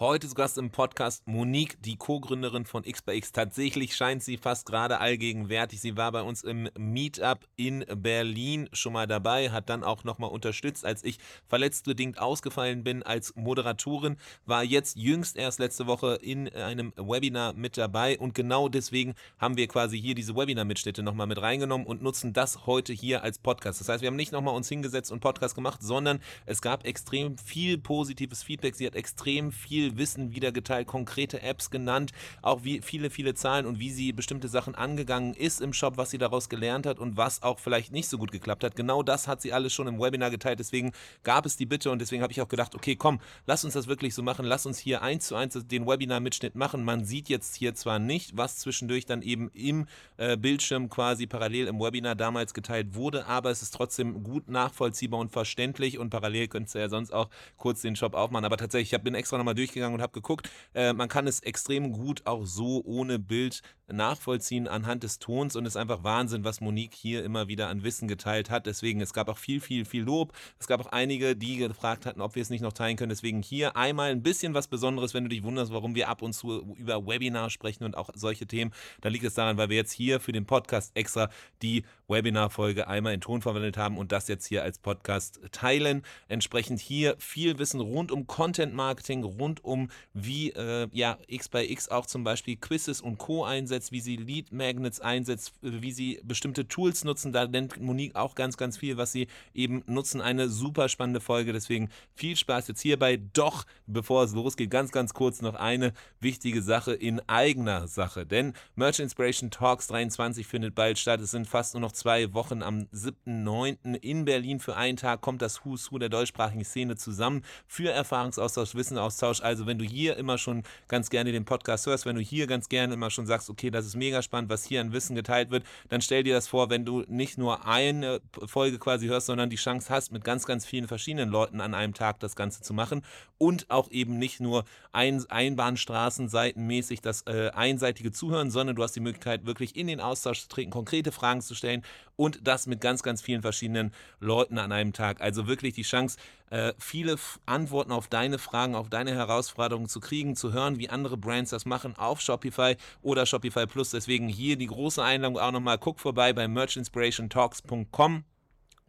Heute zu Gast im Podcast Monique, die Co-Gründerin von XBX. Tatsächlich scheint sie fast gerade allgegenwärtig. Sie war bei uns im Meetup in Berlin schon mal dabei, hat dann auch nochmal unterstützt, als ich verletztbedingt ausgefallen bin als Moderatorin, war jetzt jüngst erst letzte Woche in einem Webinar mit dabei und genau deswegen haben wir quasi hier diese Webinar-Mitschnitte nochmal mit reingenommen und nutzen das heute hier als Podcast. Das heißt, wir haben nicht nochmal uns hingesetzt und Podcast gemacht, sondern es gab extrem viel positives Feedback. Sie hat extrem viel Wissen wieder geteilt, konkrete Apps genannt, auch wie viele, viele Zahlen und wie sie bestimmte Sachen angegangen ist im Shop, was sie daraus gelernt hat und was auch vielleicht nicht so gut geklappt hat. Genau das hat sie alles schon im Webinar geteilt. Deswegen gab es die Bitte und deswegen habe ich auch gedacht, okay, komm, lass uns das wirklich so machen. Lass uns hier eins zu eins den Webinar-Mitschnitt machen. Man sieht jetzt hier zwar nicht, was zwischendurch dann eben im äh, Bildschirm quasi parallel im Webinar damals geteilt wurde, aber es ist trotzdem gut nachvollziehbar und verständlich und parallel könntest du ja sonst auch kurz den Shop aufmachen. Aber tatsächlich, ich bin extra nochmal durchgegangen durchgegangen und habe geguckt. Äh, man kann es extrem gut auch so ohne Bild nachvollziehen anhand des Tons und es ist einfach Wahnsinn, was Monique hier immer wieder an Wissen geteilt hat. Deswegen, es gab auch viel, viel, viel Lob. Es gab auch einige, die gefragt hatten, ob wir es nicht noch teilen können. Deswegen hier einmal ein bisschen was Besonderes, wenn du dich wunderst, warum wir ab und zu über Webinar sprechen und auch solche Themen. Da liegt es daran, weil wir jetzt hier für den Podcast extra die Webinar-Folge einmal in Ton verwendet haben und das jetzt hier als Podcast teilen. Entsprechend hier viel Wissen rund um Content Marketing, rund um wie äh, ja, X bei X auch zum Beispiel Quizzes und Co. einsetzt, wie sie Lead Magnets einsetzt, wie sie bestimmte Tools nutzen. Da nennt Monique auch ganz, ganz viel, was sie eben nutzen. Eine super spannende Folge. Deswegen viel Spaß jetzt hierbei. Doch, bevor es losgeht, ganz, ganz kurz noch eine wichtige Sache in eigener Sache. Denn Merch Inspiration Talks 23 findet bald statt. Es sind fast nur noch zwei Wochen. Am 7.9. in Berlin für einen Tag kommt das Who's Who der deutschsprachigen Szene zusammen für Erfahrungsaustausch, Wissenaustausch. Also wenn du hier immer schon ganz gerne den Podcast hörst, wenn du hier ganz gerne immer schon sagst, okay, das ist mega spannend, was hier an Wissen geteilt wird, dann stell dir das vor, wenn du nicht nur eine Folge quasi hörst, sondern die Chance hast, mit ganz, ganz vielen verschiedenen Leuten an einem Tag das Ganze zu machen und auch eben nicht nur ein, Einbahnstraßenseitenmäßig das äh, einseitige Zuhören, sondern du hast die Möglichkeit, wirklich in den Austausch zu treten, konkrete Fragen zu stellen und das mit ganz, ganz vielen verschiedenen Leuten an einem Tag. Also wirklich die Chance, äh, viele Antworten auf deine Fragen, auf deine Herausforderungen zu kriegen, zu hören, wie andere Brands das machen auf Shopify oder Shopify Plus. Deswegen hier die große Einladung auch nochmal, guck vorbei bei merchinspirationtalks.com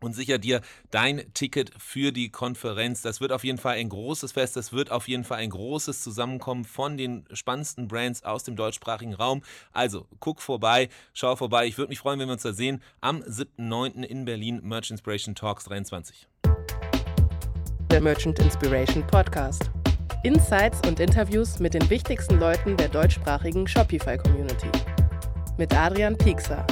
und sicher dir dein Ticket für die Konferenz. Das wird auf jeden Fall ein großes Fest. Das wird auf jeden Fall ein großes Zusammenkommen von den spannendsten Brands aus dem deutschsprachigen Raum. Also guck vorbei, schau vorbei. Ich würde mich freuen, wenn wir uns da sehen am 7.9. in Berlin Merch Inspiration Talks 23 der Merchant Inspiration Podcast. Insights und Interviews mit den wichtigsten Leuten der deutschsprachigen Shopify-Community. Mit Adrian Piekser.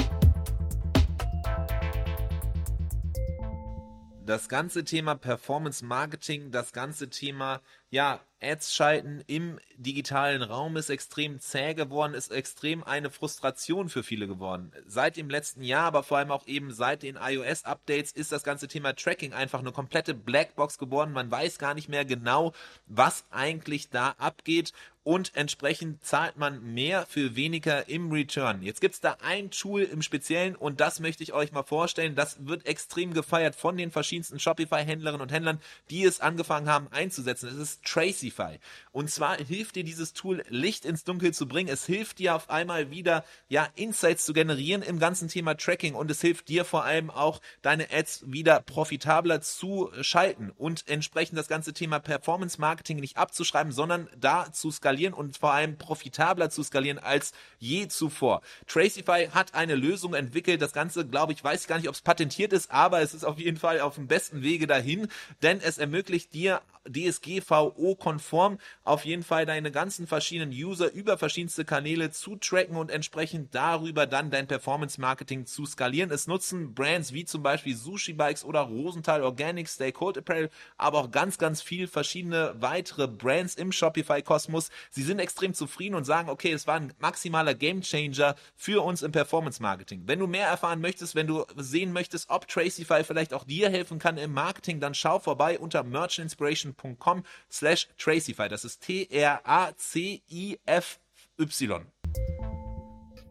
Das ganze Thema Performance Marketing, das ganze Thema ja, Ads schalten im digitalen Raum ist extrem zäh geworden, ist extrem eine Frustration für viele geworden. Seit dem letzten Jahr, aber vor allem auch eben seit den iOS-Updates ist das ganze Thema Tracking einfach eine komplette Blackbox geworden. Man weiß gar nicht mehr genau, was eigentlich da abgeht und entsprechend zahlt man mehr für weniger im Return. Jetzt gibt es da ein Tool im Speziellen und das möchte ich euch mal vorstellen. Das wird extrem gefeiert von den verschiedensten Shopify-Händlerinnen und Händlern, die es angefangen haben einzusetzen. Es ist Tracify. Und zwar hilft dir dieses Tool, Licht ins Dunkel zu bringen. Es hilft dir auf einmal wieder, ja, Insights zu generieren im ganzen Thema Tracking und es hilft dir vor allem auch, deine Ads wieder profitabler zu schalten und entsprechend das ganze Thema Performance Marketing nicht abzuschreiben, sondern da zu skalieren und vor allem profitabler zu skalieren als je zuvor. Tracify hat eine Lösung entwickelt. Das Ganze, glaube ich, weiß ich gar nicht, ob es patentiert ist, aber es ist auf jeden Fall auf dem besten Wege dahin, denn es ermöglicht dir DSGVO-konform auf jeden Fall deine ganzen verschiedenen User über verschiedenste Kanäle zu tracken und entsprechend darüber dann dein Performance-Marketing zu skalieren. Es nutzen Brands wie zum Beispiel Sushi Bikes oder Rosenthal Organics, Stay Cold Apparel, aber auch ganz, ganz viel verschiedene weitere Brands im Shopify-Kosmos. Sie sind extrem zufrieden und sagen, okay, es war ein maximaler Gamechanger für uns im Performance-Marketing. Wenn du mehr erfahren möchtest, wenn du sehen möchtest, ob Tracify vielleicht auch dir helfen kann im Marketing, dann schau vorbei unter Merchant Inspiration patreon.com slash Tracify. Das ist T-R-A-C-I-F-Y.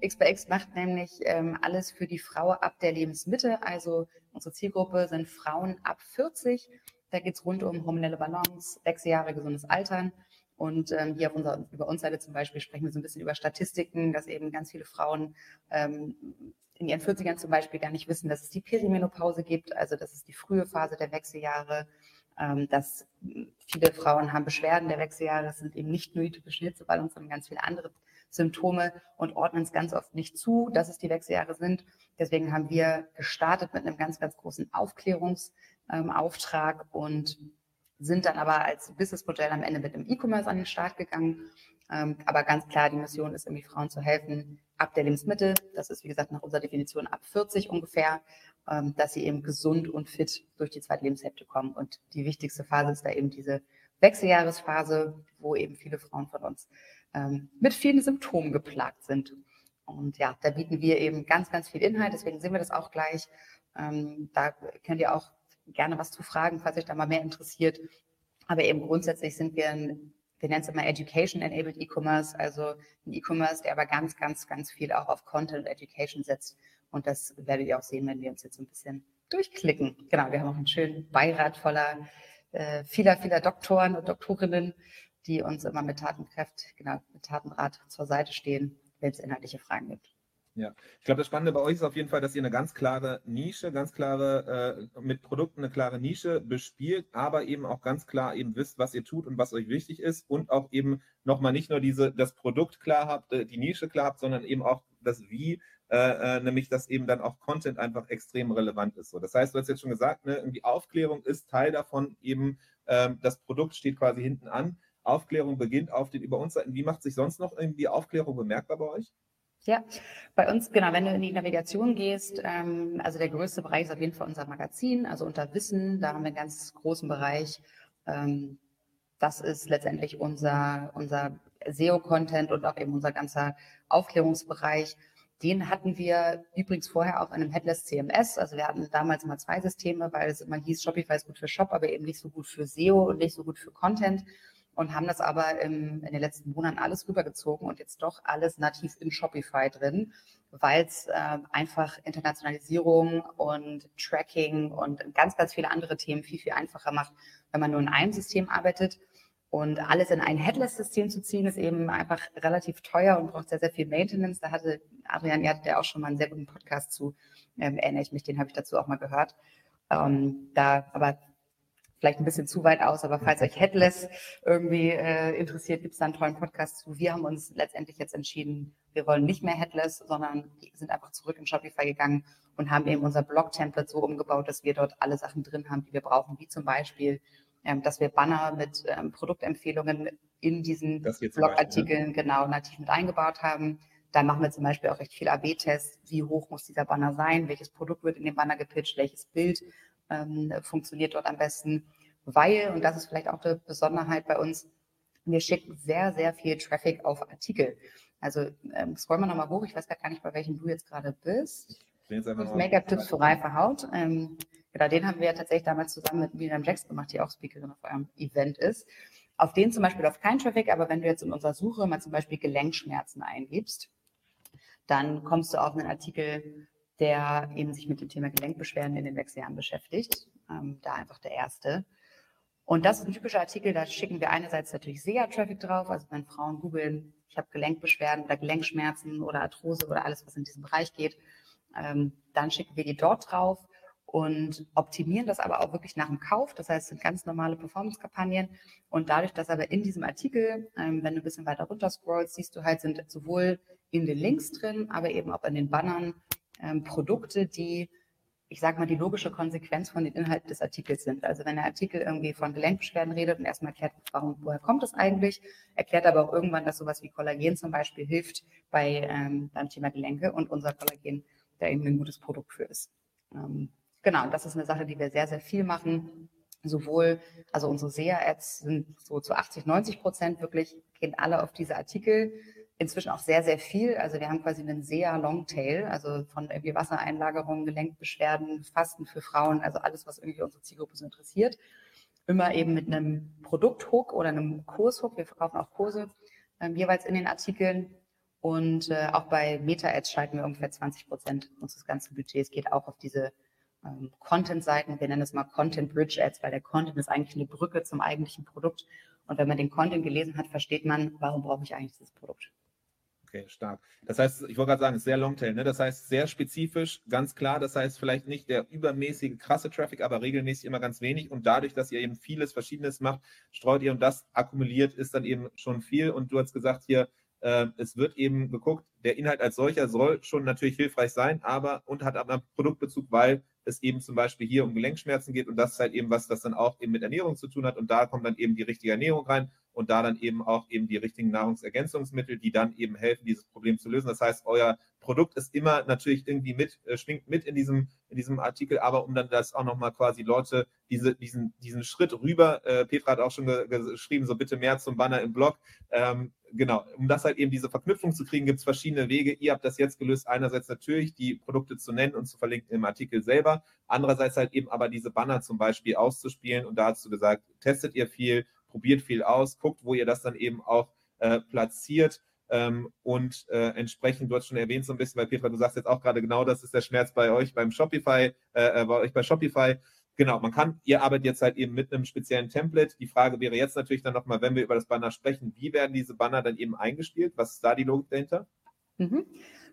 XBX macht nämlich ähm, alles für die Frau ab der Lebensmitte. Also unsere Zielgruppe sind Frauen ab 40. Da geht es rund um hormonelle Balance, sechs Jahre gesundes Altern Und ähm, hier auf unserer über uns Seite zum Beispiel sprechen wir so ein bisschen über Statistiken, dass eben ganz viele Frauen ähm, in ihren 40ern zum Beispiel gar nicht wissen, dass es die Perimenopause gibt, also das ist die frühe Phase der Wechseljahre, dass viele Frauen haben Beschwerden der Wechseljahre, das sind eben nicht nur die typischen Hitzewallungen, sondern ganz viele andere Symptome und ordnen es ganz oft nicht zu, dass es die Wechseljahre sind. Deswegen haben wir gestartet mit einem ganz, ganz großen Aufklärungsauftrag und sind dann aber als Businessmodell am Ende mit dem E-Commerce an den Start gegangen. Ähm, aber ganz klar, die Mission ist irgendwie Frauen zu helfen, ab der Lebensmittel, das ist wie gesagt nach unserer Definition ab 40 ungefähr, ähm, dass sie eben gesund und fit durch die zweite Lebenshälfte kommen. Und die wichtigste Phase ist da eben diese Wechseljahresphase, wo eben viele Frauen von uns ähm, mit vielen Symptomen geplagt sind. Und ja, da bieten wir eben ganz, ganz viel Inhalt, deswegen sehen wir das auch gleich. Ähm, da könnt ihr auch gerne was zu fragen, falls euch da mal mehr interessiert. Aber eben grundsätzlich sind wir ein wir nennen es immer Education-Enabled E-Commerce, also ein E-Commerce, der aber ganz, ganz, ganz viel auch auf Content und Education setzt. Und das werdet ihr auch sehen, wenn wir uns jetzt ein bisschen durchklicken. Genau, wir haben auch einen schönen Beirat voller äh, vieler, vieler Doktoren und Doktorinnen, die uns immer mit Tatenkraft, genau, mit Tatenrat zur Seite stehen, wenn es inhaltliche Fragen gibt. Ja, ich glaube, das Spannende bei euch ist auf jeden Fall, dass ihr eine ganz klare Nische, ganz klare, äh, mit Produkten eine klare Nische bespielt, aber eben auch ganz klar eben wisst, was ihr tut und was euch wichtig ist und auch eben nochmal nicht nur diese, das Produkt klar habt, äh, die Nische klar habt, sondern eben auch das Wie, äh, äh, nämlich dass eben dann auch Content einfach extrem relevant ist. So, das heißt, du hast jetzt schon gesagt, ne, irgendwie Aufklärung ist Teil davon, eben ähm, das Produkt steht quasi hinten an. Aufklärung beginnt auf den Über uns Seiten. Wie macht sich sonst noch irgendwie Aufklärung bemerkbar bei euch? Ja, bei uns, genau, wenn du in die Navigation gehst, ähm, also der größte Bereich ist auf jeden Fall unser Magazin, also unter Wissen, da haben wir einen ganz großen Bereich. Ähm, das ist letztendlich unser, unser SEO-Content und auch eben unser ganzer Aufklärungsbereich. Den hatten wir übrigens vorher in einem Headless CMS. Also wir hatten damals mal zwei Systeme, weil es immer hieß, Shopify ist gut für Shop, aber eben nicht so gut für SEO und nicht so gut für Content und haben das aber im, in den letzten Monaten alles rübergezogen und jetzt doch alles nativ in Shopify drin, weil es äh, einfach Internationalisierung und Tracking und ganz, ganz viele andere Themen viel, viel einfacher macht, wenn man nur in einem System arbeitet. Und alles in ein Headless-System zu ziehen, ist eben einfach relativ teuer und braucht sehr, sehr viel Maintenance. Da hatte Adrian, ihr hattet ja auch schon mal einen sehr guten Podcast zu, ähm, erinnere ich mich, den habe ich dazu auch mal gehört. Ähm, da, aber vielleicht ein bisschen zu weit aus, aber falls euch Headless irgendwie äh, interessiert, gibt es da einen tollen Podcast zu. Wir haben uns letztendlich jetzt entschieden, wir wollen nicht mehr Headless, sondern sind einfach zurück in Shopify gegangen und haben eben unser Blog-Template so umgebaut, dass wir dort alle Sachen drin haben, die wir brauchen, wie zum Beispiel, ähm, dass wir Banner mit ähm, Produktempfehlungen in diesen Blogartikeln ne? genau nativ mit eingebaut haben. Da machen wir zum Beispiel auch recht viel AB-Tests. Wie hoch muss dieser Banner sein? Welches Produkt wird in dem Banner gepitcht? Welches Bild ähm, funktioniert dort am besten, weil, und das ist vielleicht auch die Besonderheit bei uns, wir schicken sehr, sehr viel Traffic auf Artikel. Also ähm, scroll mal nochmal hoch, ich weiß gar nicht, bei welchem du jetzt gerade bist. Make-up-Tipps für reife Haut. Ähm, genau, den haben wir tatsächlich damals zusammen mit Miriam Jacks gemacht, die auch Speakerin auf eurem Event ist. Auf den zum Beispiel auf kein Traffic, aber wenn du jetzt in unserer Suche mal zum Beispiel Gelenkschmerzen eingibst, dann kommst du auf einen Artikel der eben sich mit dem Thema Gelenkbeschwerden in den Wechseljahren beschäftigt. Ähm, da einfach der erste. Und das ist ein typischer Artikel, da schicken wir einerseits natürlich SEA-Traffic drauf, also wenn Frauen googeln, ich habe Gelenkbeschwerden oder Gelenkschmerzen oder Arthrose oder alles, was in diesem Bereich geht, ähm, dann schicken wir die dort drauf und optimieren das aber auch wirklich nach dem Kauf. Das heißt, es sind ganz normale Performance-Kampagnen. Und dadurch, dass aber in diesem Artikel, ähm, wenn du ein bisschen weiter runter scrollst, siehst du halt, sind sowohl in den Links drin, aber eben auch in den Bannern ähm, Produkte, die, ich sage mal, die logische Konsequenz von den Inhalten des Artikels sind. Also wenn der Artikel irgendwie von Gelenkbeschwerden redet und erstmal erklärt, warum, woher kommt es eigentlich, erklärt aber auch irgendwann, dass sowas wie Kollagen zum Beispiel hilft bei ähm, beim Thema Gelenke und unser Kollagen da eben ein gutes Produkt für ist. Ähm, genau, und das ist eine Sache, die wir sehr, sehr viel machen sowohl, also unsere SEA-Ads sind so zu 80, 90 Prozent wirklich, gehen alle auf diese Artikel inzwischen auch sehr, sehr viel. Also wir haben quasi einen sehr Longtail, also von irgendwie Wassereinlagerungen, Gelenkbeschwerden, Fasten für Frauen, also alles, was irgendwie unsere Zielgruppe so interessiert. Immer eben mit einem Produkthook oder einem Kurshook. Wir verkaufen auch Kurse ähm, jeweils in den Artikeln. Und äh, auch bei Meta-Ads schalten wir ungefähr 20 Prozent unseres ganzen Budgets geht auch auf diese ähm, Content-Seiten. Wir nennen es mal Content Bridge Ads, weil der Content ist eigentlich eine Brücke zum eigentlichen Produkt Und wenn man den Content gelesen hat, versteht man, warum brauche ich eigentlich dieses Produkt. Okay, stark. Das heißt, ich wollte gerade sagen, es ist sehr Longtail, ne? Das heißt, sehr spezifisch, ganz klar. Das heißt, vielleicht nicht der übermäßige, krasse Traffic, aber regelmäßig immer ganz wenig. Und dadurch, dass ihr eben vieles Verschiedenes macht, streut ihr und das akkumuliert ist dann eben schon viel. Und du hast gesagt hier, äh, es wird eben geguckt, der Inhalt als solcher soll schon natürlich hilfreich sein, aber und hat aber einen Produktbezug, weil es eben zum Beispiel hier um Gelenkschmerzen geht und das ist halt eben was, das dann auch eben mit Ernährung zu tun hat und da kommt dann eben die richtige Ernährung rein und da dann eben auch eben die richtigen Nahrungsergänzungsmittel, die dann eben helfen, dieses Problem zu lösen. Das heißt, euer Produkt ist immer natürlich irgendwie mit, äh, schwingt mit in diesem, in diesem Artikel, aber um dann das auch nochmal quasi Leute, diese, diesen, diesen Schritt rüber, äh, Petra hat auch schon ge geschrieben, so bitte mehr zum Banner im Blog, ähm, genau, um das halt eben diese Verknüpfung zu kriegen, gibt es verschiedene Wege. Ihr habt das jetzt gelöst, einerseits natürlich die Produkte zu nennen und zu verlinken im Artikel selber, andererseits halt eben aber diese Banner zum Beispiel auszuspielen und da hast du gesagt, testet ihr viel, probiert viel aus, guckt, wo ihr das dann eben auch äh, platziert. Ähm, und äh, entsprechend, du hast schon erwähnt so ein bisschen, weil Petra, du sagst jetzt auch gerade genau, das ist der Schmerz bei euch beim Shopify, äh, äh bei euch bei Shopify. Genau, man kann, ihr arbeitet jetzt halt eben mit einem speziellen Template. Die Frage wäre jetzt natürlich dann nochmal, wenn wir über das Banner sprechen, wie werden diese Banner dann eben eingespielt? Was ist da die Logik dahinter? Mhm.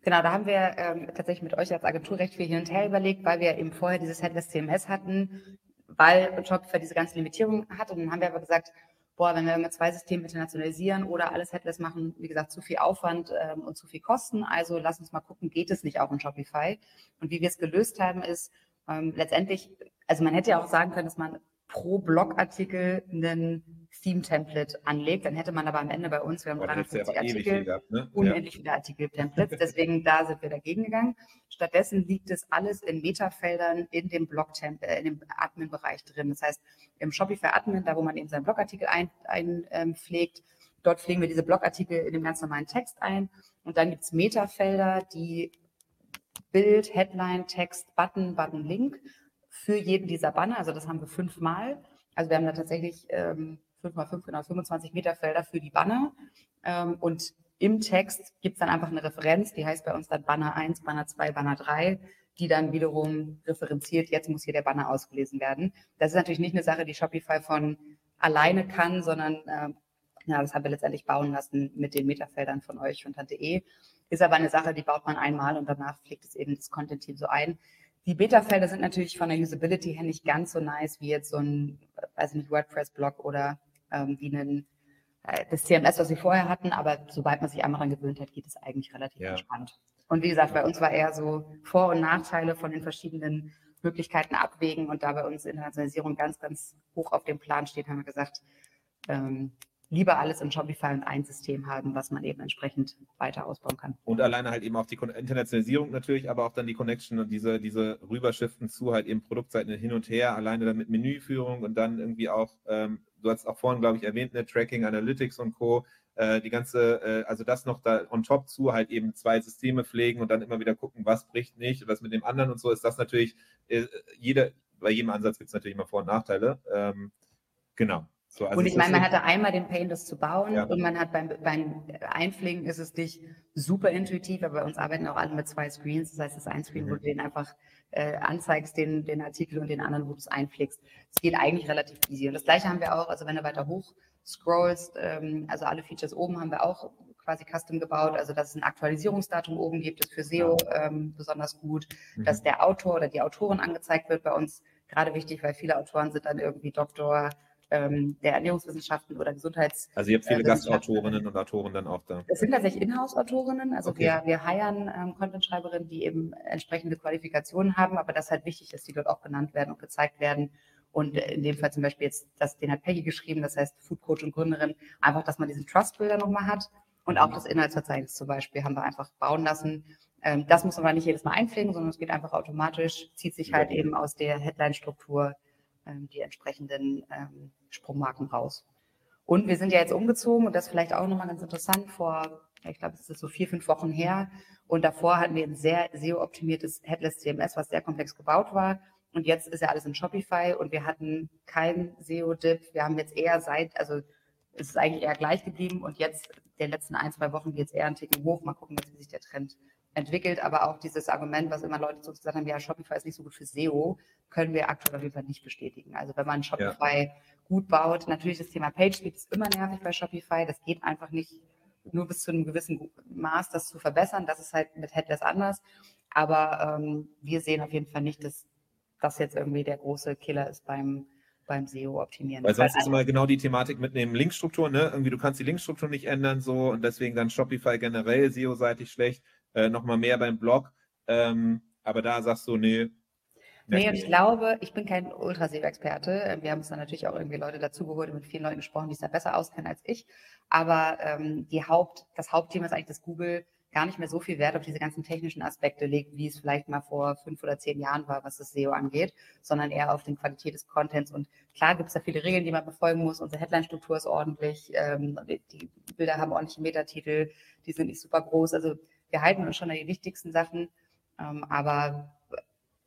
Genau, da haben wir ähm, tatsächlich mit euch als Agentur recht viel hin und her überlegt, weil wir eben vorher dieses Headless CMS hatten, weil Shopify diese ganze Limitierung hat. Und dann haben wir aber gesagt, boah, wenn wir mit zwei Systemen internationalisieren oder alles Headless machen, wie gesagt, zu viel Aufwand ähm, und zu viel Kosten. Also lass uns mal gucken, geht es nicht auch in Shopify? Und wie wir es gelöst haben, ist ähm, letztendlich, also man hätte ja auch sagen können, dass man pro Blogartikel einen Theme-Template anlegt, dann hätte man aber am Ende bei uns, wir haben 350 Artikel, gehabt, ne? unendlich ja. viele Artikel-Templates, deswegen da sind wir dagegen gegangen. Stattdessen liegt es alles in Metafeldern in dem Blog äh, in dem Admin-Bereich drin. Das heißt, im Shopify-Admin, da wo man eben seinen Blogartikel einpflegt, ein, ähm, dort pflegen wir diese Blogartikel in dem ganz normalen Text ein und dann gibt es Metafelder, die Bild, Headline, Text, Button, Button, Link für jeden dieser Banner. Also das haben wir fünfmal. Also wir haben da tatsächlich ähm, 5 mal 5, genau 25 Meter Felder für die Banner. Ähm, und im Text gibt es dann einfach eine Referenz, die heißt bei uns dann Banner 1, Banner 2, Banner 3, die dann wiederum referenziert, jetzt muss hier der Banner ausgelesen werden. Das ist natürlich nicht eine Sache, die Shopify von alleine kann, sondern äh, ja, das haben wir letztendlich bauen lassen mit den Metafeldern von euch und Tante.de. Ist aber eine Sache, die baut man einmal und danach pflegt es eben das Content-Team so ein. Die Beta-Felder sind natürlich von der Usability her nicht ganz so nice wie jetzt so ein, weiß ich nicht, WordPress-Blog oder ähm, wie ein, äh, das CMS, was wir vorher hatten. Aber sobald man sich einmal daran gewöhnt hat, geht es eigentlich relativ ja. entspannt. Und wie gesagt, bei uns war eher so Vor- und Nachteile von den verschiedenen Möglichkeiten abwägen. Und da bei uns Internationalisierung ganz, ganz hoch auf dem Plan steht, haben wir gesagt, ähm, lieber alles in Shopify und ein System haben, was man eben entsprechend weiter ausbauen kann. Und alleine halt eben auch die Internationalisierung natürlich, aber auch dann die Connection und diese, diese Rüberschriften zu halt eben Produktseiten hin und her, alleine dann mit Menüführung und dann irgendwie auch, ähm, du hast auch vorhin, glaube ich, erwähnt, ne, Tracking, Analytics und Co., äh, die ganze, äh, also das noch da on top zu, halt eben zwei Systeme pflegen und dann immer wieder gucken, was bricht nicht und was mit dem anderen und so, ist das natürlich, äh, jeder, bei jedem Ansatz gibt es natürlich immer Vor- und Nachteile. Ähm, genau. So, also und ich meine, man hatte einmal den Pain, das zu bauen ja. und man hat beim, beim Einpflegen ist es nicht super intuitiv, aber bei uns arbeiten auch alle mit zwei Screens. Das heißt, das ein Screen, mhm. wo du den einfach äh, anzeigst, den, den Artikel und den anderen, wo du es einpflegst. Es geht eigentlich relativ easy. Und das gleiche haben wir auch, also wenn du weiter hoch scrollst, ähm, also alle Features oben haben wir auch quasi custom gebaut, also dass es ein Aktualisierungsdatum oben gibt, ist für SEO ähm, besonders gut, mhm. dass der Autor oder die Autorin angezeigt wird bei uns gerade wichtig, weil viele Autoren sind dann irgendwie Doktor, ähm, der Ernährungswissenschaften oder Gesundheits. Also ihr habt viele Gastautorinnen und Autoren dann auch da. Es sind tatsächlich Inhouse-Autorinnen. Also okay. wir, wir heiern ähm, Content-Schreiberinnen, die eben entsprechende Qualifikationen haben, aber das ist halt wichtig, dass die dort auch genannt werden und gezeigt werden. Und in dem Fall zum Beispiel jetzt, das, den hat Peggy geschrieben, das heißt Food Coach und Gründerin, einfach, dass man diesen Trust-Builder nochmal hat. Und auch das Inhaltsverzeichnis zum Beispiel haben wir einfach bauen lassen. Ähm, das muss man aber nicht jedes Mal einpflegen, sondern es geht einfach automatisch, zieht sich halt eben aus der Headline-Struktur ähm, die entsprechenden ähm, Sprungmarken raus. Und wir sind ja jetzt umgezogen und das vielleicht auch nochmal ganz interessant vor, ich glaube, es ist so vier, fünf Wochen her. Und davor hatten wir ein sehr SEO-optimiertes Headless CMS, was sehr komplex gebaut war. Und jetzt ist ja alles in Shopify und wir hatten kein SEO-Dip. Wir haben jetzt eher seit, also es ist eigentlich eher gleich geblieben und jetzt, der letzten ein, zwei Wochen geht es eher einen Ticken hoch. Mal gucken, wie sich der Trend entwickelt, aber auch dieses Argument, was immer Leute zu uns gesagt haben, ja, Shopify ist nicht so gut für SEO, können wir aktuell auf jeden Fall nicht bestätigen. Also wenn man Shopify ja. gut baut, natürlich das Thema PageSpeed ist immer nervig bei Shopify, das geht einfach nicht nur bis zu einem gewissen Maß, das zu verbessern, das ist halt mit Headless anders, aber ähm, wir sehen auf jeden Fall nicht, dass das jetzt irgendwie der große Killer ist beim beim SEO optimieren. Weil sonst ist immer genau die Thematik mit dem Linkstruktur, ne? Irgendwie du kannst die Linkstruktur nicht ändern so und deswegen dann Shopify generell SEO-seitig schlecht äh, nochmal mehr beim Blog. Ähm, aber da sagst du, nee. Nee, und ich glaube, ich bin kein Ultraseo-Experte. Wir haben uns dann natürlich auch irgendwie Leute dazugeholt und mit vielen Leuten gesprochen, die es da besser auskennen als ich. Aber ähm, die Haupt, das Hauptthema ist eigentlich, dass Google gar nicht mehr so viel Wert auf diese ganzen technischen Aspekte legt, wie es vielleicht mal vor fünf oder zehn Jahren war, was das SEO angeht, sondern eher auf die Qualität des Contents. Und klar gibt es da viele Regeln, die man befolgen muss. Unsere Headline-Struktur ist ordentlich, ähm, die Bilder haben ordentliche Metatitel, die sind nicht super groß. Also wir halten uns schon an die wichtigsten Sachen, ähm, aber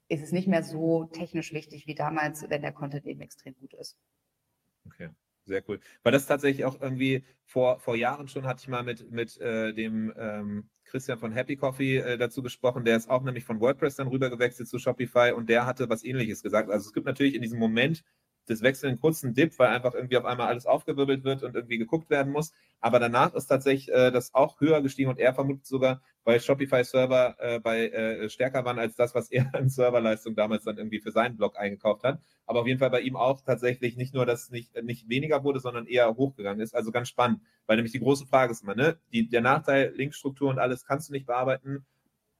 ist es nicht mehr so technisch wichtig wie damals, wenn der Content eben extrem gut ist. Okay. Sehr cool. Weil das tatsächlich auch irgendwie vor, vor Jahren schon hatte ich mal mit, mit äh, dem ähm, Christian von Happy Coffee äh, dazu gesprochen. Der ist auch nämlich von WordPress dann rüber gewechselt zu Shopify und der hatte was ähnliches gesagt. Also es gibt natürlich in diesem Moment das Wechseln einen kurzen Dip, weil einfach irgendwie auf einmal alles aufgewirbelt wird und irgendwie geguckt werden muss. Aber danach ist tatsächlich äh, das auch höher gestiegen und er vermutet sogar, weil Shopify-Server äh, bei äh, stärker waren als das, was er an Serverleistung damals dann irgendwie für seinen Blog eingekauft hat. Aber auf jeden Fall bei ihm auch tatsächlich nicht nur, dass es nicht, nicht weniger wurde, sondern eher hochgegangen ist. Also ganz spannend, weil nämlich die große Frage ist immer, ne? Die, der Nachteil, Linkstruktur und alles kannst du nicht bearbeiten.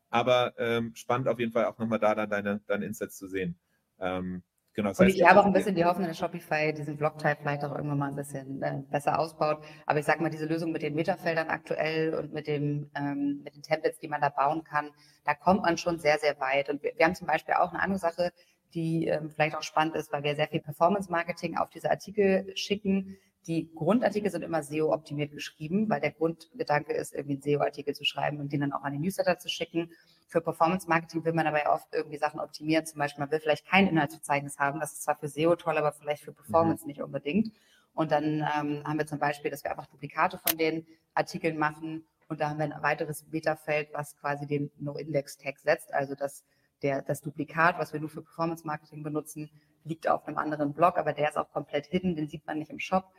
Aber ähm, spannend auf jeden Fall auch nochmal da dann deine, deine Insets zu sehen. Ähm, Genau, das heißt, und ich habe auch ein bisschen die Hoffnung, dass Shopify diesen Blockteil vielleicht auch irgendwann mal ein bisschen äh, besser ausbaut. Aber ich sage mal, diese Lösung mit den Metafeldern aktuell und mit, dem, ähm, mit den Templates, die man da bauen kann, da kommt man schon sehr, sehr weit. Und wir, wir haben zum Beispiel auch eine andere Sache, die ähm, vielleicht auch spannend ist, weil wir sehr viel Performance-Marketing auf diese Artikel schicken. Die Grundartikel sind immer SEO-optimiert geschrieben, weil der Grundgedanke ist, irgendwie einen SEO-Artikel zu schreiben und den dann auch an den Newsletter zu schicken. Für Performance-Marketing will man dabei oft irgendwie Sachen optimieren. Zum Beispiel, man will vielleicht kein Inhaltsverzeichnis haben. Das ist zwar für SEO toll, aber vielleicht für Performance mhm. nicht unbedingt. Und dann ähm, haben wir zum Beispiel, dass wir einfach Duplikate von den Artikeln machen. Und da haben wir ein weiteres Beta-Feld, was quasi den No-Index-Tag setzt. Also dass der, das Duplikat, was wir nur für Performance-Marketing benutzen, liegt auf einem anderen Blog, aber der ist auch komplett hidden, den sieht man nicht im Shop.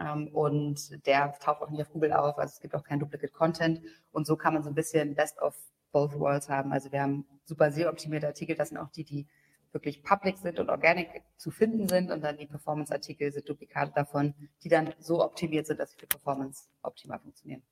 Ähm, und der taucht auch nicht auf Google auf, also es gibt auch kein Duplicate Content. Und so kann man so ein bisschen Best of both worlds haben. Also wir haben super SEO-optimierte Artikel, das sind auch die, die wirklich public sind und organic zu finden sind und dann die Performance-Artikel sind Duplikate davon, die dann so optimiert sind, dass sie für Performance optimal funktionieren.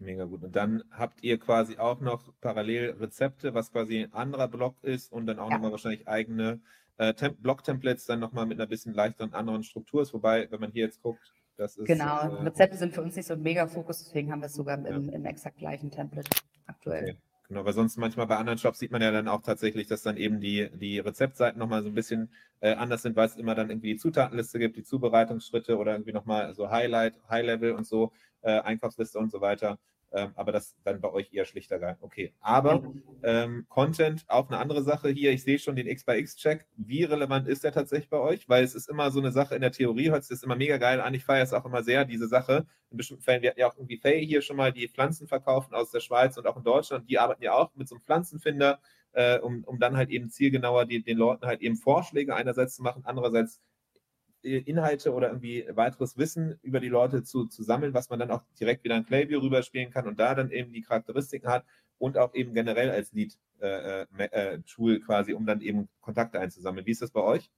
Mega gut. Und dann habt ihr quasi auch noch parallel Rezepte, was quasi ein anderer Blog ist und dann auch ja. nochmal wahrscheinlich eigene äh, Blog-Templates dann nochmal mit einer bisschen leichteren anderen Struktur ist. Wobei, wenn man hier jetzt guckt, das ist. Genau, äh, Rezepte sind für uns nicht so ein Mega-Fokus, deswegen haben wir es sogar im, ja. im exakt gleichen Template aktuell. Okay. Genau, weil sonst manchmal bei anderen Shops sieht man ja dann auch tatsächlich, dass dann eben die, die Rezeptseiten nochmal so ein bisschen äh, anders sind, weil es immer dann irgendwie die Zutatenliste gibt, die Zubereitungsschritte oder irgendwie nochmal so Highlight, High-Level und so, äh, Einkaufsliste und so weiter. Ähm, aber das dann bei euch eher schlichter geil. Okay. Aber ähm, Content, auch eine andere Sache hier. Ich sehe schon den X by X-Check. Wie relevant ist der tatsächlich bei euch? Weil es ist immer so eine Sache in der Theorie, hört sich das immer mega geil an. Ich feiere es auch immer sehr, diese Sache. In bestimmten Fällen, wir hatten ja auch irgendwie Faye hier schon mal, die Pflanzen verkaufen aus der Schweiz und auch in Deutschland. Die arbeiten ja auch mit so einem Pflanzenfinder, äh, um, um dann halt eben zielgenauer die, den Leuten halt eben Vorschläge einerseits zu machen, andererseits Inhalte oder irgendwie weiteres Wissen über die Leute zu, zu sammeln, was man dann auch direkt wieder in Playview rüberspielen kann und da dann eben die Charakteristiken hat und auch eben generell als Lead-Tool äh, äh, quasi, um dann eben Kontakte einzusammeln. Wie ist das bei euch?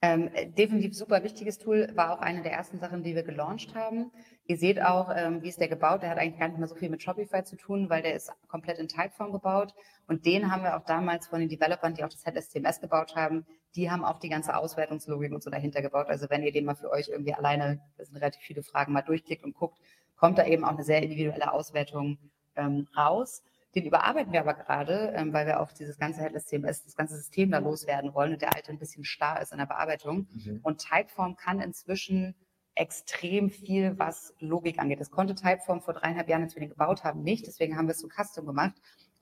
Ähm, definitiv super wichtiges Tool, war auch eine der ersten Sachen, die wir gelauncht haben. Ihr seht auch, ähm, wie ist der gebaut. Der hat eigentlich gar nicht mehr so viel mit Shopify zu tun, weil der ist komplett in Typeform gebaut. Und den haben wir auch damals von den Developern, die auch das HSCMS gebaut haben, die haben auch die ganze Auswertungslogik und so dahinter gebaut. Also wenn ihr den mal für euch irgendwie alleine, das sind relativ viele Fragen, mal durchklickt und guckt, kommt da eben auch eine sehr individuelle Auswertung ähm, raus. Den überarbeiten wir aber gerade, ähm, weil wir auch dieses ganze Headless CMS, das ganze System da loswerden wollen und der alte ein bisschen starr ist in der Bearbeitung. Mhm. Und Typeform kann inzwischen extrem viel, was Logik angeht. Das konnte Typeform vor dreieinhalb Jahren, als wir den gebaut haben, nicht. Deswegen haben wir es so custom gemacht.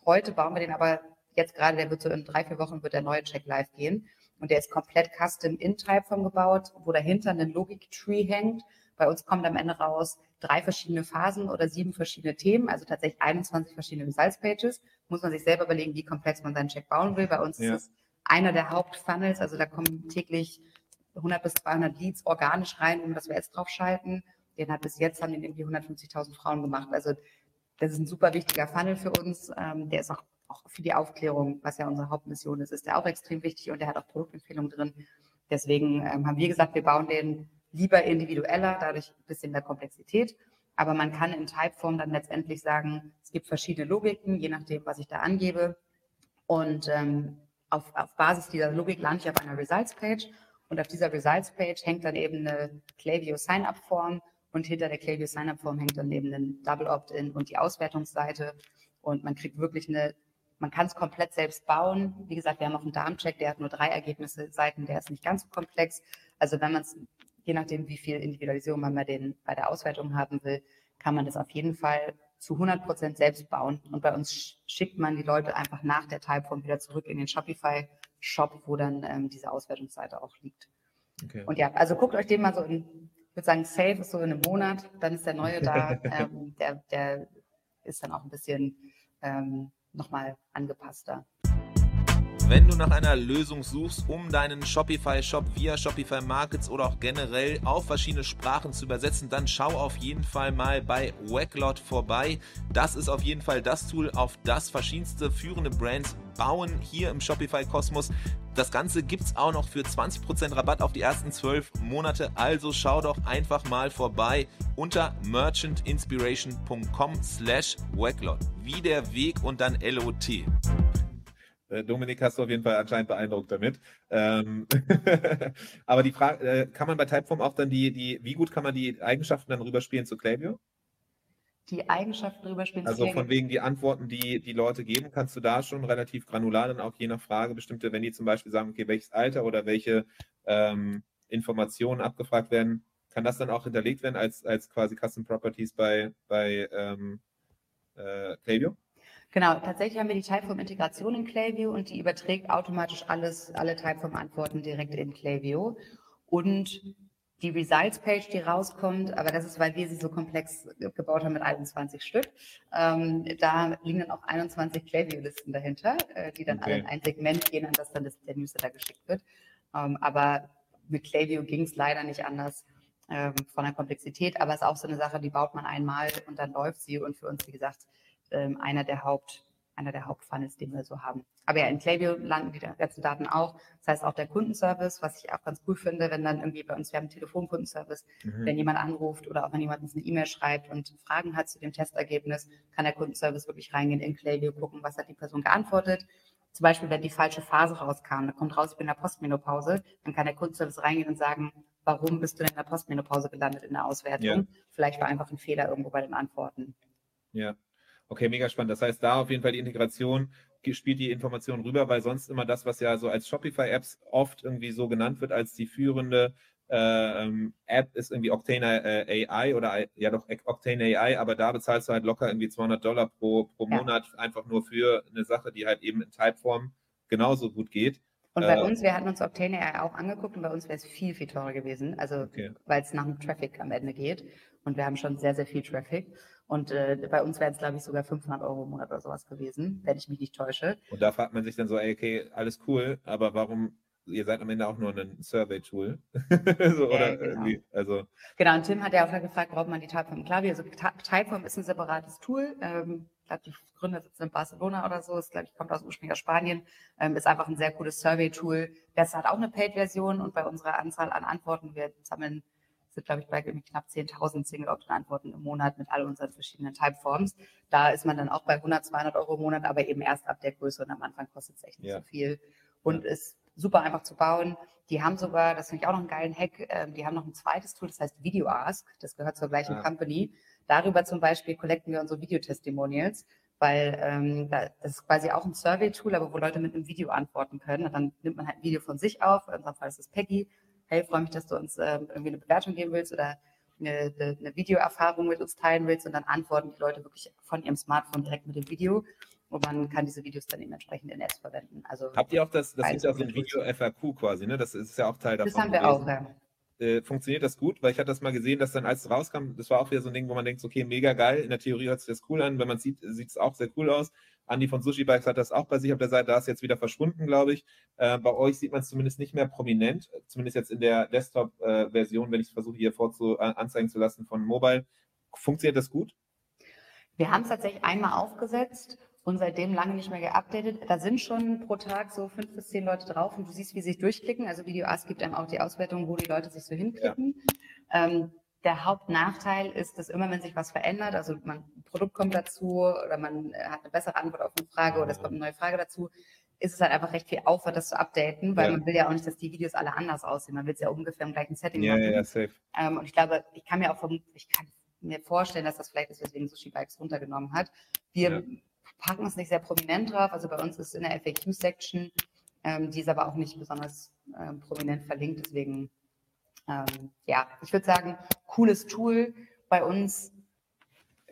Heute bauen wir den aber jetzt gerade, der wird so in drei, vier Wochen wird der neue Check live gehen. Und der ist komplett custom in Typeform gebaut, wo dahinter ein Logik-Tree hängt. Bei uns kommt am Ende raus, drei verschiedene Phasen oder sieben verschiedene Themen, also tatsächlich 21 verschiedene Results Pages. Muss man sich selber überlegen, wie komplex man seinen Check bauen will. Bei uns ja. ist es einer der Hauptfunnels, also da kommen täglich 100 bis 200 Leads organisch rein, um das wir jetzt draufschalten. Den hat bis jetzt haben den irgendwie 150.000 Frauen gemacht. Also das ist ein super wichtiger Funnel für uns. Ähm, der ist auch, auch für die Aufklärung, was ja unsere Hauptmission ist, ist der auch extrem wichtig und der hat auch Produktempfehlungen drin. Deswegen ähm, haben wir gesagt, wir bauen den lieber individueller, dadurch ein bisschen mehr Komplexität. Aber man kann in Typeform dann letztendlich sagen, es gibt verschiedene Logiken, je nachdem, was ich da angebe. Und ähm, auf, auf Basis dieser Logik lande ich auf einer Results-Page. Und auf dieser Results-Page hängt dann eben eine Klaviyo Sign-up-Form und hinter der Klaviyo Sign-up-Form hängt dann eben ein Double Opt-in und die Auswertungsseite. Und man kriegt wirklich eine, man kann es komplett selbst bauen. Wie gesagt, wir haben auch einen Darmcheck, der hat nur drei Ergebnisse Seiten, der ist nicht ganz so komplex. Also wenn man es je nachdem, wie viel Individualisierung man bei, den, bei der Auswertung haben will, kann man das auf jeden Fall zu 100 Prozent selbst bauen. Und bei uns schickt man die Leute einfach nach der Typeform wieder zurück in den Shopify-Shop, wo dann ähm, diese Auswertungsseite auch liegt. Okay. Und ja, also guckt euch den mal so in, ich würde sagen, safe ist so in einem Monat, dann ist der neue da. ähm, der, der ist dann auch ein bisschen ähm, nochmal angepasster. Wenn du nach einer Lösung suchst, um deinen Shopify-Shop via Shopify Markets oder auch generell auf verschiedene Sprachen zu übersetzen, dann schau auf jeden Fall mal bei Wacklot vorbei. Das ist auf jeden Fall das Tool, auf das verschiedenste führende Brands bauen hier im Shopify-Kosmos. Das Ganze gibt es auch noch für 20% Rabatt auf die ersten 12 Monate. Also schau doch einfach mal vorbei unter merchantinspiration.com slash Wacklot. Wie der Weg und dann LOT. Äh, Dominik hast du auf jeden Fall anscheinend beeindruckt damit. Ähm aber die Frage, äh, kann man bei Typeform auch dann die, die, wie gut kann man die Eigenschaften dann rüberspielen zu Klaviyo? Die Eigenschaften rüberspielen Also von wegen die Antworten, die die Leute geben, kannst du da schon relativ granular dann auch je nach Frage bestimmte, wenn die zum Beispiel sagen, okay, welches Alter oder welche ähm, Informationen abgefragt werden, kann das dann auch hinterlegt werden als, als quasi Custom Properties bei, bei ähm, äh, Klaviyo? Genau, tatsächlich haben wir die Typeform-Integration in Klaviyo und die überträgt automatisch alles, alle Typeform-Antworten direkt in Klaviyo. Und die Results-Page, die rauskommt, aber das ist, weil wir sie so komplex gebaut haben mit 21 Stück. Ähm, da liegen dann auch 21 Klaviyo-Listen dahinter, äh, die dann okay. alle in ein Segment gehen, an das dann das, der Newsletter geschickt wird. Ähm, aber mit Klaviyo ging es leider nicht anders ähm, von der Komplexität, aber es ist auch so eine Sache, die baut man einmal und dann läuft sie. Und für uns, wie gesagt, ähm, einer der Haupt einer der Hauptfunnels, den wir so haben. Aber ja, in Klaviyo landen die ganzen Daten auch. Das heißt auch der Kundenservice, was ich auch ganz cool finde, wenn dann irgendwie bei uns, wir haben einen Telefonkundenservice, mhm. wenn jemand anruft oder auch wenn jemand uns eine E-Mail schreibt und Fragen hat zu dem Testergebnis, kann der Kundenservice wirklich reingehen in Klaviyo, gucken, was hat die Person geantwortet. Zum Beispiel, wenn die falsche Phase rauskam, da kommt raus, ich bin in der Postmenopause, dann kann der Kundenservice reingehen und sagen, warum bist du denn in der Postmenopause gelandet in der Auswertung? Ja. Vielleicht war einfach ein Fehler irgendwo bei den Antworten. Ja, Okay, mega spannend. Das heißt, da auf jeden Fall die Integration spielt die Information rüber, weil sonst immer das, was ja so als Shopify-Apps oft irgendwie so genannt wird, als die führende äh, ähm, App ist irgendwie Octane äh, AI oder ja doch Octane AI, aber da bezahlst du halt locker irgendwie 200 Dollar pro, pro ja. Monat einfach nur für eine Sache, die halt eben in Typeform genauso gut geht. Und bei äh, uns, wir hatten uns Octane AI auch angeguckt und bei uns wäre es viel, viel teurer gewesen, also okay. weil es nach dem Traffic am Ende geht und wir haben schon sehr, sehr viel Traffic. Und äh, bei uns wären es, glaube ich, sogar 500 Euro im Monat oder sowas gewesen, wenn ich mich nicht täusche. Und da fragt man sich dann so, ey, okay, alles cool, aber warum, ihr seid am Ende auch nur ein Survey-Tool? so, ja, genau. Also. Genau, und Tim hat ja auch gefragt, warum man die Typeform klar. Also Typeform ist ein separates Tool. Ähm, ich glaube, die Gründer sitzen in Barcelona oder so. Es glaube ich kommt aus ursprünglich aus Spanien. Ähm, ist einfach ein sehr cooles Survey-Tool. Das hat auch eine Paid-Version und bei unserer Anzahl an Antworten, wir sammeln sind, glaube ich, bei knapp 10.000 Single-Opt-in-Antworten im Monat mit all unseren verschiedenen Typeforms. Da ist man dann auch bei 100, 200 Euro im Monat, aber eben erst ab der Größe und am Anfang kostet es echt nicht ja. so viel und ja. ist super einfach zu bauen. Die haben sogar, das finde ich auch noch einen geilen Hack, äh, die haben noch ein zweites Tool, das heißt Video Ask. Das gehört zur gleichen ja. Company. Darüber zum Beispiel collecten wir unsere Videotestimonials, weil ähm, das ist quasi auch ein Survey-Tool, aber wo Leute mit einem Video antworten können. Und dann nimmt man halt ein Video von sich auf, in unserem Fall ist es Peggy, hey, freue mich, dass du uns äh, irgendwie eine Bewertung geben willst oder eine, eine, Videoerfahrung mit uns teilen willst und dann antworten die Leute wirklich von ihrem Smartphone direkt mit dem Video und man kann diese Videos dann eben entsprechend in Apps verwenden. Also Habt ihr auch das, das ist ja so ein Video-FAQ quasi, ne? Das ist ja auch Teil davon. Das haben wir gewesen. auch, ja. äh, funktioniert das gut? Weil ich hatte das mal gesehen, dass dann als es rauskam, das war auch wieder so ein Ding, wo man denkt, okay, mega geil, in der Theorie hört sich das cool an, wenn man sieht, sieht es auch sehr cool aus. Andi von Sushi Bikes hat das auch bei sich auf der Seite, da ist jetzt wieder verschwunden, glaube ich. Äh, bei euch sieht man es zumindest nicht mehr prominent, zumindest jetzt in der Desktop-Version, wenn ich es versuche hier vorzu äh, anzeigen zu lassen von Mobile. Funktioniert das gut? Wir haben es tatsächlich einmal aufgesetzt und seitdem lange nicht mehr geupdatet. Da sind schon pro Tag so fünf bis zehn Leute drauf und du siehst, wie sie sich durchklicken. Also Video Ask gibt einem auch die Auswertung, wo die Leute sich so hinklicken. Ja. Ähm, der Hauptnachteil ist, dass immer, wenn sich was verändert, also man, ein Produkt kommt dazu oder man hat eine bessere Antwort auf eine Frage oder es kommt eine neue Frage dazu, ist es halt einfach recht viel Aufwand, das zu updaten, weil ja. man will ja auch nicht, dass die Videos alle anders aussehen. Man will es ja ungefähr im gleichen Setting ja, machen. Ja, safe. Ähm, und ich glaube, ich kann mir auch vom, ich kann mir vorstellen, dass das vielleicht ist, weswegen Sushi Bikes runtergenommen hat. Wir ja packen es nicht sehr prominent drauf. Also bei uns ist in der FAQ-Section, ähm, die ist aber auch nicht besonders ähm, prominent verlinkt. Deswegen, ähm, ja, ich würde sagen, cooles Tool. Bei uns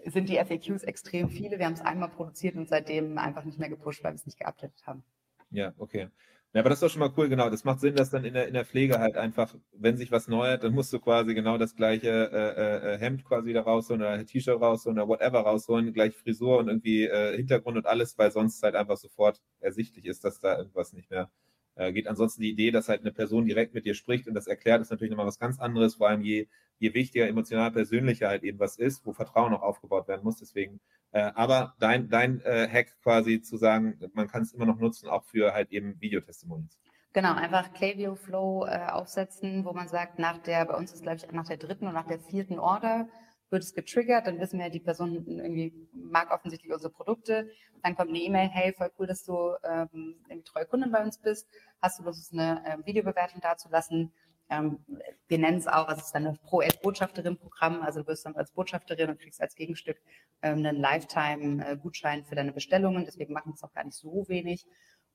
sind die FAQs extrem viele. Wir haben es einmal produziert und seitdem einfach nicht mehr gepusht, weil wir es nicht geupdatet haben. Ja, okay. Ja, aber das ist doch schon mal cool, genau. Das macht Sinn, dass dann in der, in der Pflege halt einfach, wenn sich was neuert, dann musst du quasi genau das gleiche äh, äh, Hemd quasi wieder rausholen oder T-Shirt rausholen oder whatever rausholen, gleich Frisur und irgendwie äh, Hintergrund und alles, weil sonst halt einfach sofort ersichtlich ist, dass da irgendwas nicht mehr äh, geht. Ansonsten die Idee, dass halt eine Person direkt mit dir spricht und das erklärt, ist natürlich nochmal was ganz anderes, vor allem je, je wichtiger, emotional, persönlicher halt eben was ist, wo Vertrauen auch aufgebaut werden muss. Deswegen äh, aber dein, dein äh, Hack quasi zu sagen, man kann es immer noch nutzen, auch für halt eben Videotestimonials. Genau, einfach Klaviyo Flow äh, aufsetzen, wo man sagt, nach der, bei uns ist glaube ich nach der dritten und nach der vierten Order wird es getriggert, dann wissen wir, die Person irgendwie mag offensichtlich unsere Produkte. Dann kommt eine E-Mail, hey, voll cool, dass du ähm, treue Kundin bei uns bist. Hast du Lust, eine äh, Videobewertung dazulassen? Ähm, wir nennen es auch, also es ist dann ein Pro-Ad-Botschafterin-Programm, also du wirst dann als Botschafterin und kriegst als Gegenstück ähm, einen Lifetime-Gutschein für deine Bestellungen, deswegen machen es auch gar nicht so wenig.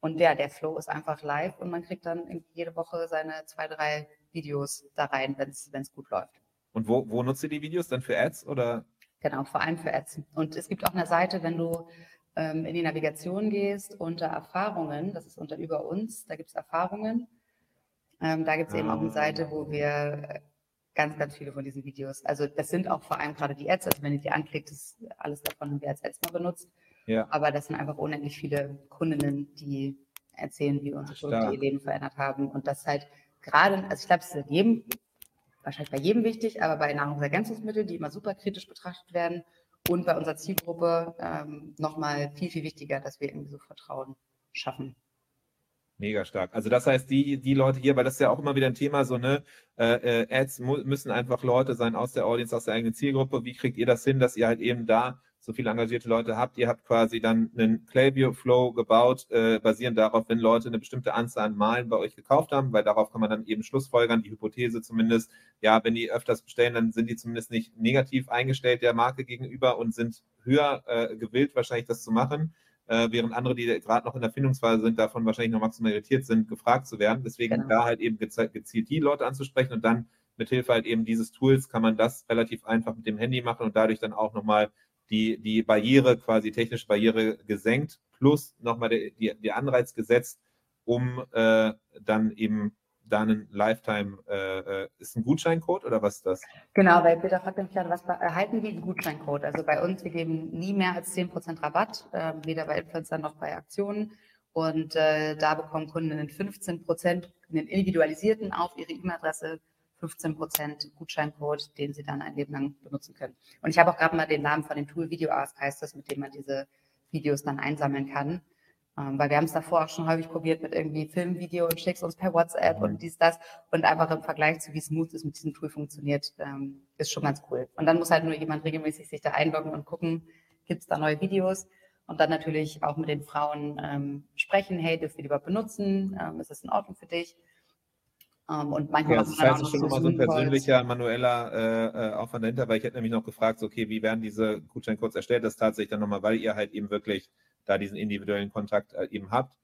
Und ja, der Flow ist einfach live und man kriegt dann jede Woche seine zwei, drei Videos da rein, wenn es gut läuft. Und wo, wo nutzt ihr die Videos dann für Ads oder? Genau, vor allem für Ads. Und es gibt auch eine Seite, wenn du ähm, in die Navigation gehst, unter Erfahrungen, das ist unter über uns, da gibt es Erfahrungen ähm, da gibt es eben auch eine Seite, wo wir ganz, ganz viele von diesen Videos, also das sind auch vor allem gerade die Ads, also wenn ihr die anklickt, ist alles davon haben wir als Ads mal benutzt. Ja. Aber das sind einfach unendlich viele Kundinnen, die erzählen, wie unsere Produkte ihr Leben verändert haben. Und das halt gerade, also ich glaube, es ist jedem, wahrscheinlich bei jedem wichtig, aber bei Nahrungsergänzungsmitteln, die immer super kritisch betrachtet werden und bei unserer Zielgruppe ähm, nochmal viel, viel wichtiger, dass wir irgendwie so Vertrauen schaffen. Mega stark. Also das heißt, die, die Leute hier, weil das ist ja auch immer wieder ein Thema, so ne, äh, äh Ads müssen einfach Leute sein aus der Audience, aus der eigenen Zielgruppe. Wie kriegt ihr das hin, dass ihr halt eben da so viele engagierte Leute habt? Ihr habt quasi dann einen Klaviyo Flow gebaut, äh, basierend darauf, wenn Leute eine bestimmte Anzahl an Malen bei euch gekauft haben, weil darauf kann man dann eben Schlussfolgern, die Hypothese zumindest, ja, wenn die öfters bestellen, dann sind die zumindest nicht negativ eingestellt der Marke gegenüber und sind höher äh, gewillt, wahrscheinlich das zu machen äh, während andere, die gerade noch in der Findungsphase sind, davon wahrscheinlich noch maximal irritiert sind, gefragt zu werden. Deswegen genau. da halt eben gezielt die Leute anzusprechen und dann mit Hilfe halt eben dieses Tools kann man das relativ einfach mit dem Handy machen und dadurch dann auch nochmal die, die Barriere, quasi technische Barriere gesenkt, plus nochmal die, die, die Anreiz gesetzt, um äh, dann eben da einen Lifetime, äh, äh, ist ein Gutscheincode oder was ist das? Genau, weil Peter fragt mich gerade, was erhalten wir einen Gutscheincode? Also bei uns, wir geben nie mehr als 10% Rabatt, äh, weder bei Influencern noch bei Aktionen. Und äh, da bekommen Kunden einen 15%, einen individualisierten auf ihre E-Mail-Adresse 15% Gutscheincode, den sie dann ein Leben lang benutzen können. Und ich habe auch gerade mal den Namen von dem Tool Video Ask heißt das, mit dem man diese Videos dann einsammeln kann. Ähm, weil wir haben es davor auch schon häufig probiert mit irgendwie Filmvideo und schickst uns per WhatsApp und dies, das. Und einfach im Vergleich zu wie smooth es mit diesem Tool funktioniert, ähm, ist schon ganz cool. Und dann muss halt nur jemand regelmäßig sich da einloggen und gucken, gibt es da neue Videos. Und dann natürlich auch mit den Frauen ähm, sprechen, hey, dürft ihr die überhaupt benutzen? Ähm, ist das in Ordnung für dich? Um, ähm, und manchmal ja, das heißt, es schon nochmal so ein persönlicher, manueller äh, äh, Aufwand dahinter, weil ich hätte nämlich noch gefragt, so, okay, wie werden diese Gutscheincodes erstellt? Das tatsächlich dann nochmal, weil ihr halt eben wirklich da diesen individuellen Kontakt äh, eben habt,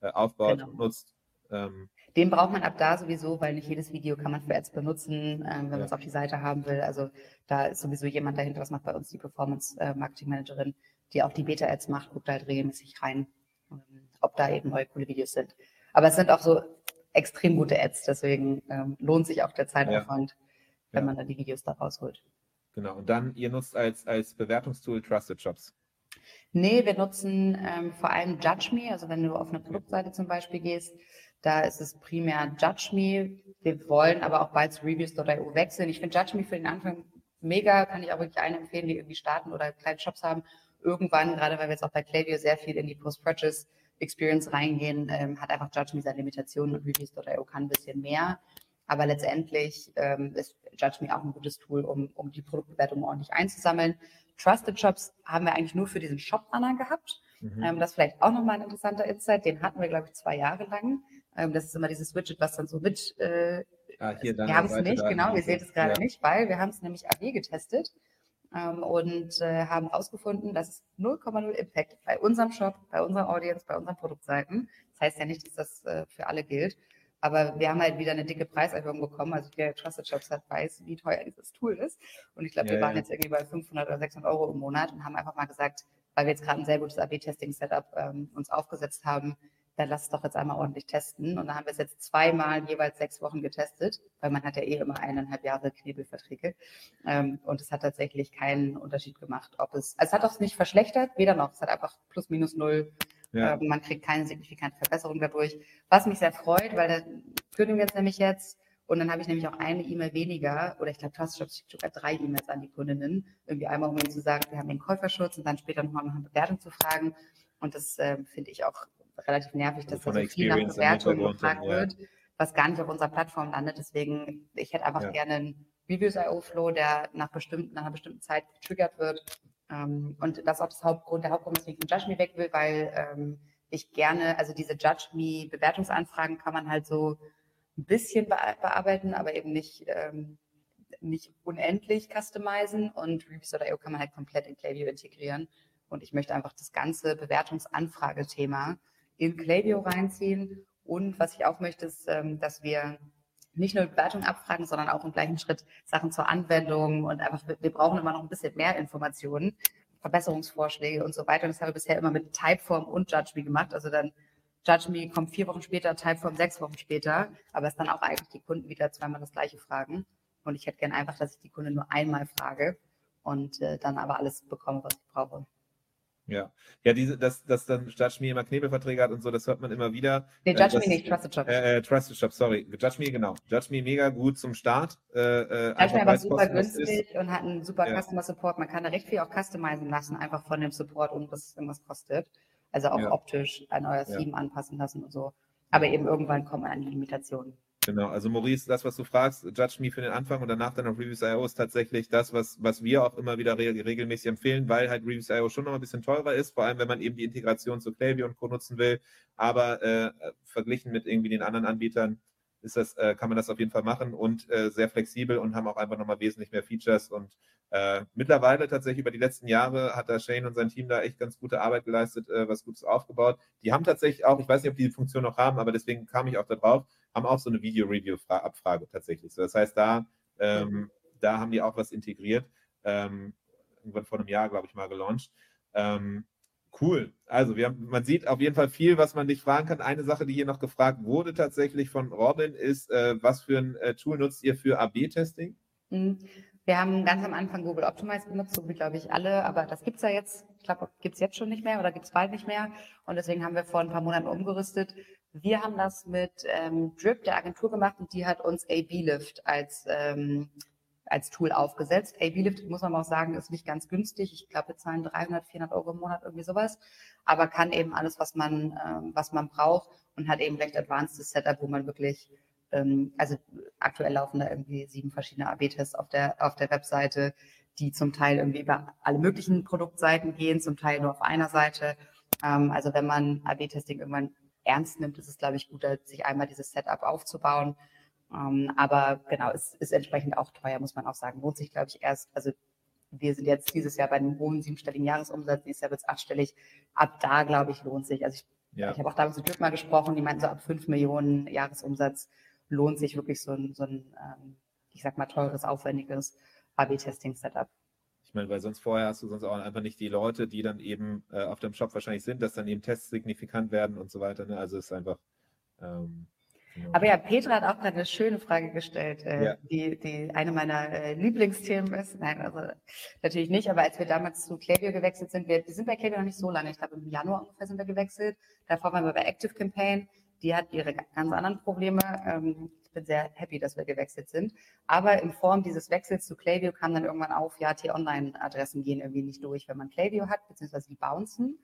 äh, aufbaut genau. und nutzt. Ähm, den braucht man ab da sowieso, weil nicht jedes Video kann man für Ads benutzen, ähm, wenn ja. man es auf die Seite haben will. Also da ist sowieso jemand dahinter, das macht bei uns die Performance äh, Marketing Managerin, die auch die Beta-Ads macht, guckt halt regelmäßig rein, ähm, ob da eben neue coole Videos sind. Aber es sind auch so, extrem gute Ads. Deswegen ähm, lohnt sich auch der Zeitaufwand, ja. wenn ja. man dann die Videos da rausholt. Genau. Und dann, ihr nutzt als, als Bewertungstool Trusted Shops. Nee, wir nutzen ähm, vor allem Judge Me. Also wenn du auf eine Produktseite zum Beispiel gehst, da ist es primär Judge Me. Wir wollen aber auch bald zu Reviews.io wechseln. Ich finde Judge Me für den Anfang mega, kann ich auch wirklich allen empfehlen, die irgendwie starten oder kleine Shops haben. Irgendwann, gerade weil wir jetzt auch bei Klaviyo sehr viel in die Post-Purchase Experience reingehen, ähm, hat einfach Judge Me seine Limitationen und Reviews.io kann ein bisschen mehr. Aber letztendlich ähm, ist Judge Me auch ein gutes Tool, um, um die Produktbewertung ordentlich einzusammeln. Trusted Shops haben wir eigentlich nur für diesen Shop-Banner gehabt. Mhm. Ähm, das ist vielleicht auch nochmal ein interessanter Insight. Den hatten wir, glaube ich, zwei Jahre lang. Ähm, das ist immer dieses Widget, was dann so mit. Äh, ah, hier, wir haben es nicht, genau, ihr seht es gerade ja. nicht, weil wir haben es nämlich AB getestet ähm, und äh, haben herausgefunden, dass es 0,0 Impact bei unserem Shop, bei unserer Audience, bei unseren Produktseiten. Das heißt ja nicht, dass das äh, für alle gilt. Aber wir haben halt wieder eine dicke Preiserhöhung bekommen. Also der Trusted Shops hat weiß, wie teuer dieses Tool ist. Und ich glaube, ja, wir waren ja. jetzt irgendwie bei 500 oder 600 Euro im Monat und haben einfach mal gesagt, weil wir jetzt gerade ein sehr gutes AB-Testing-Setup ähm, uns aufgesetzt haben, dann lass es doch jetzt einmal ordentlich testen. Und dann haben wir es jetzt zweimal jeweils sechs Wochen getestet, weil man hat ja eh immer eineinhalb Jahre Knebelverträge. Ähm, und es hat tatsächlich keinen Unterschied gemacht, ob es, also es hat auch nicht verschlechtert, weder noch. Es hat einfach plus minus null. Ja. Ähm, man kriegt keine signifikante Verbesserung dadurch. Was mich sehr freut, weil der kündigen jetzt nämlich jetzt und dann habe ich nämlich auch eine E-Mail weniger, oder ich glaube, schickt sogar drei E-Mails an die Kundinnen. Irgendwie einmal, um ihnen zu sagen, wir haben den Käuferschutz und dann später nochmal nach einer Bewertung zu fragen. Und das äh, finde ich auch relativ nervig, dass da so viel nach Bewertungen gefragt wird, was gar nicht auf unserer Plattform landet. Deswegen, ich hätte einfach ja. gerne einen Reviews.io-Flow, der nach, bestimmten, nach einer bestimmten Zeit getriggert wird. Ähm, und das ist auch das Hauptgrund, der Hauptgrund, weswegen ich von Judge Me weg will, weil ähm, ich gerne, also diese Judge Me Bewertungsanfragen kann man halt so ein bisschen bearbeiten, aber eben nicht, ähm, nicht unendlich customizen und Reviews.io kann man halt komplett in Klaviyo integrieren. Und ich möchte einfach das ganze Bewertungsanfragethema in Klaviyo reinziehen. Und was ich auch möchte, ist, ähm, dass wir nicht nur Bewertungen abfragen, sondern auch im gleichen Schritt Sachen zur Anwendung und einfach, wir brauchen immer noch ein bisschen mehr Informationen, Verbesserungsvorschläge und so weiter. Und das haben wir bisher immer mit Typeform und Judge Me gemacht. Also dann Judge Me kommt vier Wochen später, Typeform sechs Wochen später, aber es dann auch eigentlich die Kunden wieder zweimal das gleiche fragen. Und ich hätte gerne einfach, dass ich die Kunden nur einmal frage und äh, dann aber alles bekomme, was ich brauche. Ja, ja, diese, dass, dass dann Judge Me immer Knebelverträge hat und so, das hört man immer wieder. Nee, Judge äh, Me nicht, Trusted Shop. Äh, äh, Trusted Shop, sorry. Judge Me, genau. Judge Me mega gut zum Start. Äh, äh Judge Me aber super günstig ist. und hat einen super ja. Customer Support. Man kann da recht viel auch customizen lassen, einfach von dem Support, ohne dass es irgendwas kostet. Also auch ja. optisch neues ja. Theme anpassen lassen und so. Aber eben irgendwann kommen an die Limitationen. Genau, also Maurice, das, was du fragst, Judge Me für den Anfang und danach dann auf Reviews.io ist tatsächlich das, was, was wir auch immer wieder re regelmäßig empfehlen, weil halt Reviews.io schon noch ein bisschen teurer ist, vor allem wenn man eben die Integration zu Klaviyo und Co. nutzen will. Aber äh, verglichen mit irgendwie den anderen Anbietern ist das, äh, kann man das auf jeden Fall machen und äh, sehr flexibel und haben auch einfach nochmal wesentlich mehr Features. Und äh, mittlerweile tatsächlich über die letzten Jahre hat da Shane und sein Team da echt ganz gute Arbeit geleistet, äh, was Gutes aufgebaut. Die haben tatsächlich auch, ich weiß nicht, ob die die Funktion noch haben, aber deswegen kam ich auch da drauf, haben auch so eine Video-Review-Abfrage tatsächlich. So, das heißt, da, ähm, da haben die auch was integriert. Ähm, irgendwann vor einem Jahr, glaube ich, mal gelauncht. Ähm, cool. Also wir haben, man sieht auf jeden Fall viel, was man dich fragen kann. Eine Sache, die hier noch gefragt wurde tatsächlich von Robin, ist, äh, was für ein äh, Tool nutzt ihr für AB-Testing? Mhm. Wir haben ganz am Anfang Google Optimize benutzt, so wie glaube ich alle, aber das gibt es ja jetzt, ich glaube, gibt es jetzt schon nicht mehr oder gibt es bald nicht mehr. Und deswegen haben wir vor ein paar Monaten umgerüstet. Wir haben das mit ähm, Drip, der Agentur, gemacht und die hat uns AB-Lift als, ähm, als Tool aufgesetzt. AB-Lift, muss man auch sagen, ist nicht ganz günstig. Ich glaube, wir zahlen 300, 400 Euro im Monat, irgendwie sowas. Aber kann eben alles, was man, ähm, was man braucht und hat eben recht advanced Setup, wo man wirklich ähm, also aktuell laufen da irgendwie sieben verschiedene AB-Tests auf der, auf der Webseite, die zum Teil irgendwie über alle möglichen Produktseiten gehen, zum Teil nur auf einer Seite. Ähm, also wenn man AB-Testing irgendwann ernst nimmt, ist es, glaube ich, gut, sich einmal dieses Setup aufzubauen. Ähm, aber genau, es ist entsprechend auch teuer, muss man auch sagen. Lohnt sich, glaube ich, erst, also wir sind jetzt dieses Jahr bei einem hohen siebenstelligen Jahresumsatz, nächstes Jahr wird es achtstellig. Ab da, glaube ich, lohnt sich. Also ich, ja. ich habe auch damals mit Glück mal gesprochen, die meinten so ab fünf Millionen Jahresumsatz lohnt sich wirklich so ein, so ein ähm, ich sag mal, teures, aufwendiges AB-Testing-Setup. Ich meine, weil sonst vorher hast du sonst auch einfach nicht die Leute, die dann eben äh, auf dem Shop wahrscheinlich sind, dass dann eben Tests signifikant werden und so weiter. Ne? Also es ist einfach. Ähm, Genau. Aber ja, Petra hat auch gerade eine schöne Frage gestellt, äh, ja. die, die eine meiner äh, Lieblingsthemen ist. Nein, also natürlich nicht, aber als wir damals zu Klaviyo gewechselt sind, wir, wir sind bei Klaviyo noch nicht so lange, ich glaube im Januar ungefähr sind wir gewechselt. Davor waren wir bei Active Campaign, die hat ihre ganz anderen Probleme. Ähm, ich bin sehr happy, dass wir gewechselt sind. Aber in Form dieses Wechsels zu Klaviyo kam dann irgendwann auf, ja, T-Online-Adressen gehen irgendwie nicht durch, wenn man Klaviyo hat, beziehungsweise die bouncen.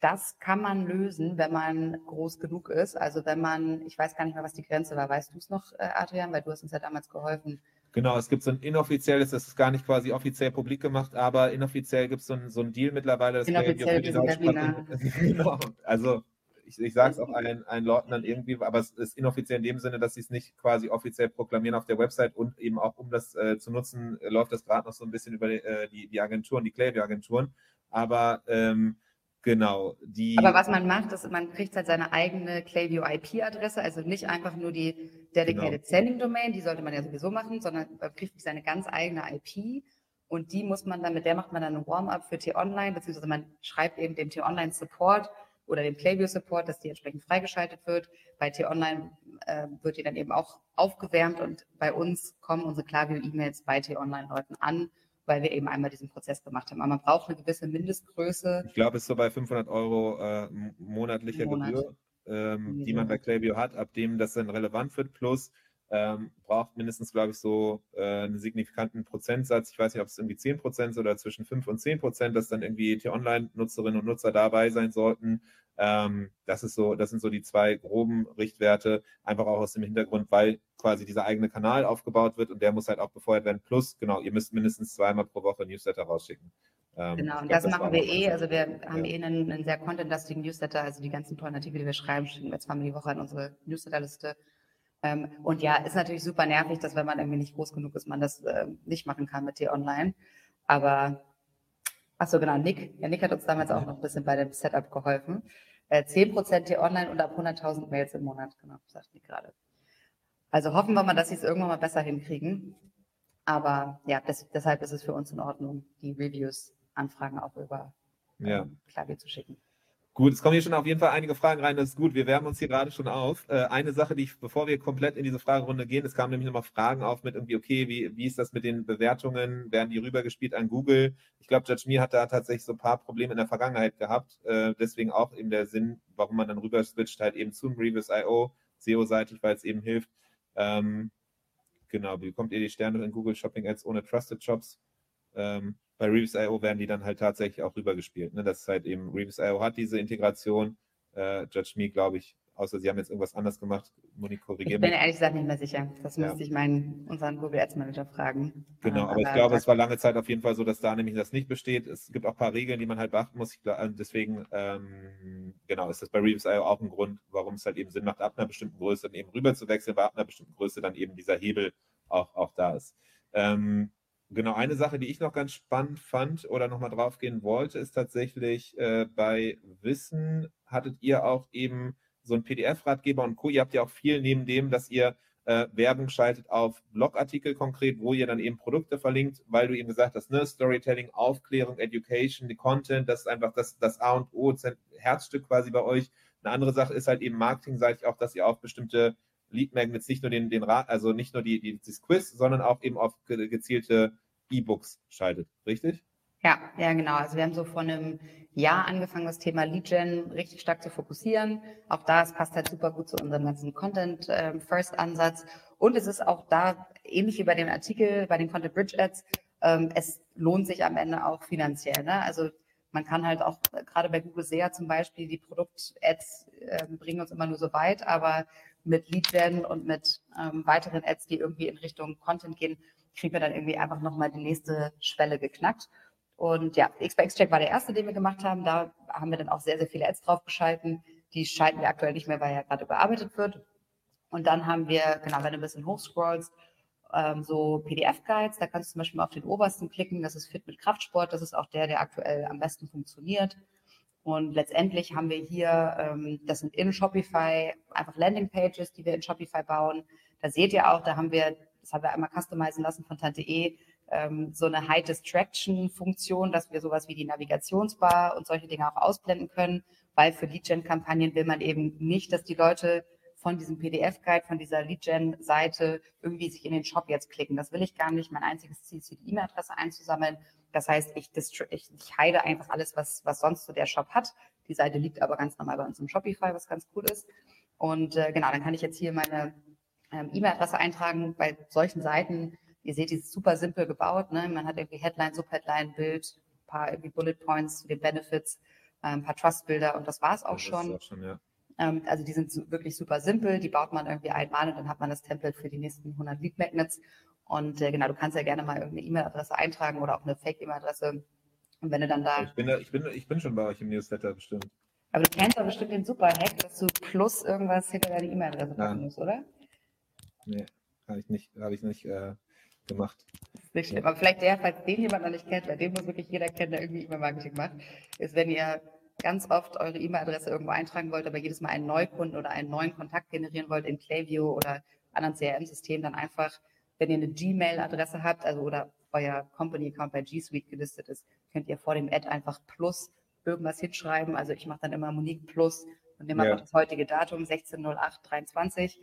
Das kann man lösen, wenn man groß genug ist. Also wenn man, ich weiß gar nicht mehr, was die Grenze war. Weißt du es noch, äh, Adrian? Weil du hast uns ja damals geholfen. Genau, es gibt so ein inoffizielles, das ist gar nicht quasi offiziell publik gemacht, aber inoffiziell gibt es so, ein, so ein Deal mittlerweile. Das inoffiziell für die Genau, also ich, ich sage es auch allen, allen Leuten dann irgendwie, aber es ist inoffiziell in dem Sinne, dass sie es nicht quasi offiziell proklamieren auf der Website und eben auch, um das äh, zu nutzen, läuft das gerade noch so ein bisschen über die, äh, die, die Agenturen, die Klaviyo-Agenturen. Aber ähm, Genau. Die Aber was man macht, ist, man kriegt halt seine eigene Klaviyo IP-Adresse, also nicht einfach nur die Dedicated genau. Sending Domain, die sollte man ja sowieso machen, sondern man kriegt seine ganz eigene IP und die muss man dann, mit der macht man dann ein Warm-up für T-Online, beziehungsweise man schreibt eben dem T-Online Support oder dem Klaviyo Support, dass die entsprechend freigeschaltet wird. Bei T-Online äh, wird die dann eben auch aufgewärmt und bei uns kommen unsere Klaviyo-E-Mails bei T-Online-Leuten an weil wir eben einmal diesen Prozess gemacht haben. Aber man braucht eine gewisse Mindestgröße. Ich glaube, es ist so bei 500 Euro äh, monatlicher Monat. Gebühr, ähm, die man bei Klaviyo hat, ab dem das dann relevant wird. Plus ähm, braucht mindestens, glaube ich, so äh, einen signifikanten Prozentsatz. Ich weiß nicht, ob es irgendwie 10 Prozent oder zwischen 5 und 10 Prozent, dass dann irgendwie T-Online-Nutzerinnen und Nutzer dabei sein sollten. Ähm, das ist so, das sind so die zwei groben Richtwerte, einfach auch aus dem Hintergrund, weil quasi dieser eigene Kanal aufgebaut wird und der muss halt auch befeuert werden. Plus, genau, ihr müsst mindestens zweimal pro Woche Newsletter rausschicken. Ähm, genau, und glaub, das, das machen wir eh. Also wir haben ja. eh einen, einen sehr contentlastigen Newsletter, also die ganzen tollen Artikel, die wir schreiben, schicken wir zweimal die Woche an unsere Newsletterliste. Ähm, und ja, ist natürlich super nervig, dass wenn man irgendwie nicht groß genug ist, man das äh, nicht machen kann mit T-Online. Aber, ach so genau, Nick. Ja, Nick hat uns damals auch noch ein bisschen bei dem Setup geholfen. Äh, 10% T-Online und ab 100.000 Mails im Monat, genau, sagt Nick gerade. Also hoffen wir mal, dass sie es irgendwann mal besser hinkriegen. Aber ja, das, deshalb ist es für uns in Ordnung, die Reviews, Anfragen auch über ähm, ja. Klavier zu schicken. Gut, es kommen hier schon auf jeden Fall einige Fragen rein. Das ist gut. Wir wärmen uns hier gerade schon auf. Äh, eine Sache, die ich, bevor wir komplett in diese Fragerunde gehen, es kamen nämlich nochmal Fragen auf mit irgendwie, okay, wie, wie ist das mit den Bewertungen? Werden die rübergespielt an Google? Ich glaube, Judge Me hat da tatsächlich so ein paar Probleme in der Vergangenheit gehabt. Äh, deswegen auch eben der Sinn, warum man dann rüber switcht, halt eben zum Revis.io, SEO-seitig, weil es eben hilft. Ähm, genau, wie bekommt ihr die Sterne in Google Shopping Ads ohne Trusted Shops? Ähm, bei Reeves.io werden die dann halt tatsächlich auch rübergespielt. Ne? Das ist halt eben, Reeves.io hat diese Integration. Äh, Judge Me, glaube ich, außer sie haben jetzt irgendwas anders gemacht. Monique, korrigiere Ich bin ehrlich gesagt nicht mehr sicher. Das ja. müsste ich meinen, unseren Google Ads Manager fragen. Genau, aber, aber ich glaube, es war lange Zeit auf jeden Fall so, dass da nämlich das nicht besteht. Es gibt auch ein paar Regeln, die man halt beachten muss. Glaub, äh, deswegen, ähm, genau, ist das bei Reeves.io auch ein Grund, warum es halt eben Sinn macht, ab einer bestimmten Größe dann eben rüber zu wechseln, weil ab einer bestimmten Größe dann eben dieser Hebel auch, auch da ist. Ähm, Genau, eine Sache, die ich noch ganz spannend fand oder nochmal drauf gehen wollte, ist tatsächlich äh, bei Wissen hattet ihr auch eben so einen PDF-Ratgeber und Co. Ihr habt ja auch viel neben dem, dass ihr äh, Werbung schaltet auf Blogartikel konkret, wo ihr dann eben Produkte verlinkt, weil du eben gesagt hast, ne, Storytelling, Aufklärung, Education, die Content, das ist einfach das, das A und O, Herzstück quasi bei euch. Eine andere Sache ist halt eben marketingseitig auch, dass ihr auf bestimmte Lead Magnets nicht nur den, den Rat, also nicht nur die, die, das Quiz, sondern auch eben auf gezielte E-Books schaltet, richtig? Ja, ja, genau. Also wir haben so vor einem Jahr angefangen, das Thema Lead Gen richtig stark zu fokussieren. Auch da, es passt halt super gut zu unserem ganzen Content ähm, First Ansatz. Und es ist auch da, ähnlich wie bei dem Artikel, bei den Content Bridge Ads, ähm, es lohnt sich am Ende auch finanziell. Ne? Also man kann halt auch, gerade bei Google SEA zum Beispiel, die Produkt-Ads äh, bringen uns immer nur so weit, aber mit Lead Gen und mit ähm, weiteren Ads, die irgendwie in Richtung Content gehen, kriegen wir dann irgendwie einfach nochmal die nächste Schwelle geknackt. Und ja, XBX-Check war der erste, den wir gemacht haben. Da haben wir dann auch sehr, sehr viele Ads draufgeschalten. Die schalten wir aktuell nicht mehr, weil ja gerade überarbeitet wird. Und dann haben wir, genau, wenn du ein bisschen hochscrollst, ähm, so PDF-Guides. Da kannst du zum Beispiel mal auf den obersten klicken. Das ist Fit mit Kraftsport. Das ist auch der, der aktuell am besten funktioniert. Und letztendlich haben wir hier, ähm, das sind in Shopify einfach Landing-Pages, die wir in Shopify bauen. Da seht ihr auch, da haben wir, das haben wir einmal customizen lassen von Tante E, ähm, so eine High Distraction Funktion, dass wir sowas wie die Navigationsbar und solche Dinge auch ausblenden können, weil für Lead-Gen-Kampagnen will man eben nicht, dass die Leute von diesem PDF-Guide, von dieser Lead-Gen-Seite irgendwie sich in den Shop jetzt klicken. Das will ich gar nicht. Mein einziges Ziel ist, die E-Mail-Adresse einzusammeln. Das heißt, ich, ich, ich heide einfach alles, was, was sonst so der Shop hat. Die Seite liegt aber ganz normal bei uns im Shopify, was ganz cool ist. Und äh, genau, dann kann ich jetzt hier meine ähm, E-Mail-Adresse eintragen. Bei solchen Seiten, ihr seht, die ist super simpel gebaut. Ne? Man hat irgendwie Headline, Subheadline, Bild, ein paar irgendwie Bullet Points zu den Benefits, äh, ein paar Trust-Bilder und das war es auch das schon. Auch schon ja. Ähm, also die sind wirklich super simpel. Die baut man irgendwie einmal und dann hat man das Template für die nächsten 100 Lead Magnets. Und äh, genau, du kannst ja gerne mal irgendeine E-Mail-Adresse eintragen oder auch eine Fake-E-Mail-Adresse. Und wenn du dann da. Ich bin, da, ich, bin, ich bin schon bei euch im Newsletter bestimmt. Aber du kennst doch bestimmt den Super-Hack, dass du plus irgendwas hinter deine E-Mail-Adresse packen musst, oder? Nee, habe ich nicht, habe ich nicht äh, gemacht. Das ist nicht schlimm. Aber vielleicht der, falls den jemand noch nicht kennt, weil den muss wirklich jeder kennen, der irgendwie E-Mail-Marketing macht, ist, wenn ihr ganz oft eure E-Mail-Adresse irgendwo eintragen wollt, aber jedes Mal einen Neukunden oder einen neuen Kontakt generieren wollt in Klaviyo oder anderen CRM-Systemen, dann einfach wenn ihr eine Gmail-Adresse habt, also oder euer Company-Account bei G Suite gelistet ist, könnt ihr vor dem Ad einfach Plus irgendwas hinschreiben. Also ich mache dann immer Monique Plus und nehme ja. einfach das heutige Datum 16.08.23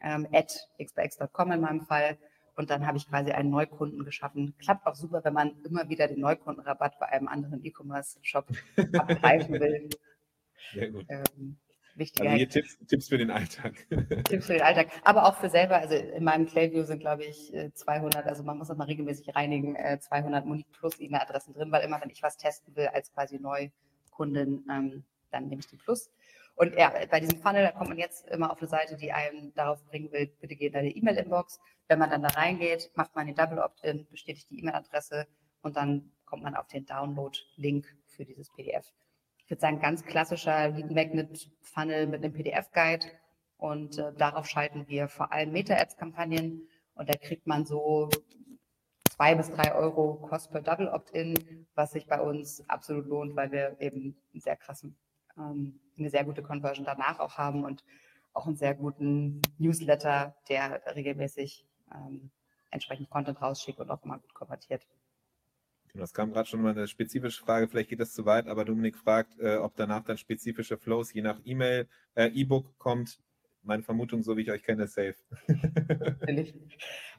ähm, at xbx.com in meinem Fall. Und dann habe ich quasi einen Neukunden geschaffen. Klappt auch super, wenn man immer wieder den Neukundenrabatt bei einem anderen E-Commerce-Shop abgreifen will. Sehr gut. Ähm, wichtiger. Also hier Tipps, Tipps für den Alltag. Tipps für den Alltag. Aber auch für selber. Also in meinem Clayview sind, glaube ich, 200, äh, also man muss das mal regelmäßig reinigen, 200 äh, Monique Plus E-Mail-Adressen drin, weil immer, wenn ich was testen will als quasi Neukundin, ähm, dann nehme ich die Plus. Und ja, bei diesem Funnel, da kommt man jetzt immer auf eine Seite, die einem darauf bringen will, bitte geh in deine E-Mail-Inbox. Wenn man dann da reingeht, macht man den Double Opt-in, bestätigt die E-Mail-Adresse und dann kommt man auf den Download-Link für dieses PDF ich würde sagen, ganz klassischer Lead Magnet Funnel mit einem PDF-Guide. Und äh, darauf schalten wir vor allem Meta-Ads-Kampagnen. Und da kriegt man so zwei bis drei Euro Cost per Double Opt-in, was sich bei uns absolut lohnt, weil wir eben einen sehr krassen, ähm, eine sehr gute Conversion danach auch haben und auch einen sehr guten Newsletter, der regelmäßig ähm, entsprechend Content rausschickt und auch immer gut konvertiert. Das kam gerade schon mal eine spezifische Frage, vielleicht geht das zu weit, aber Dominik fragt, äh, ob danach dann spezifische Flows je nach E-Mail, äh, E-Book kommt. Meine Vermutung, so wie ich euch kenne, safe. Natürlich.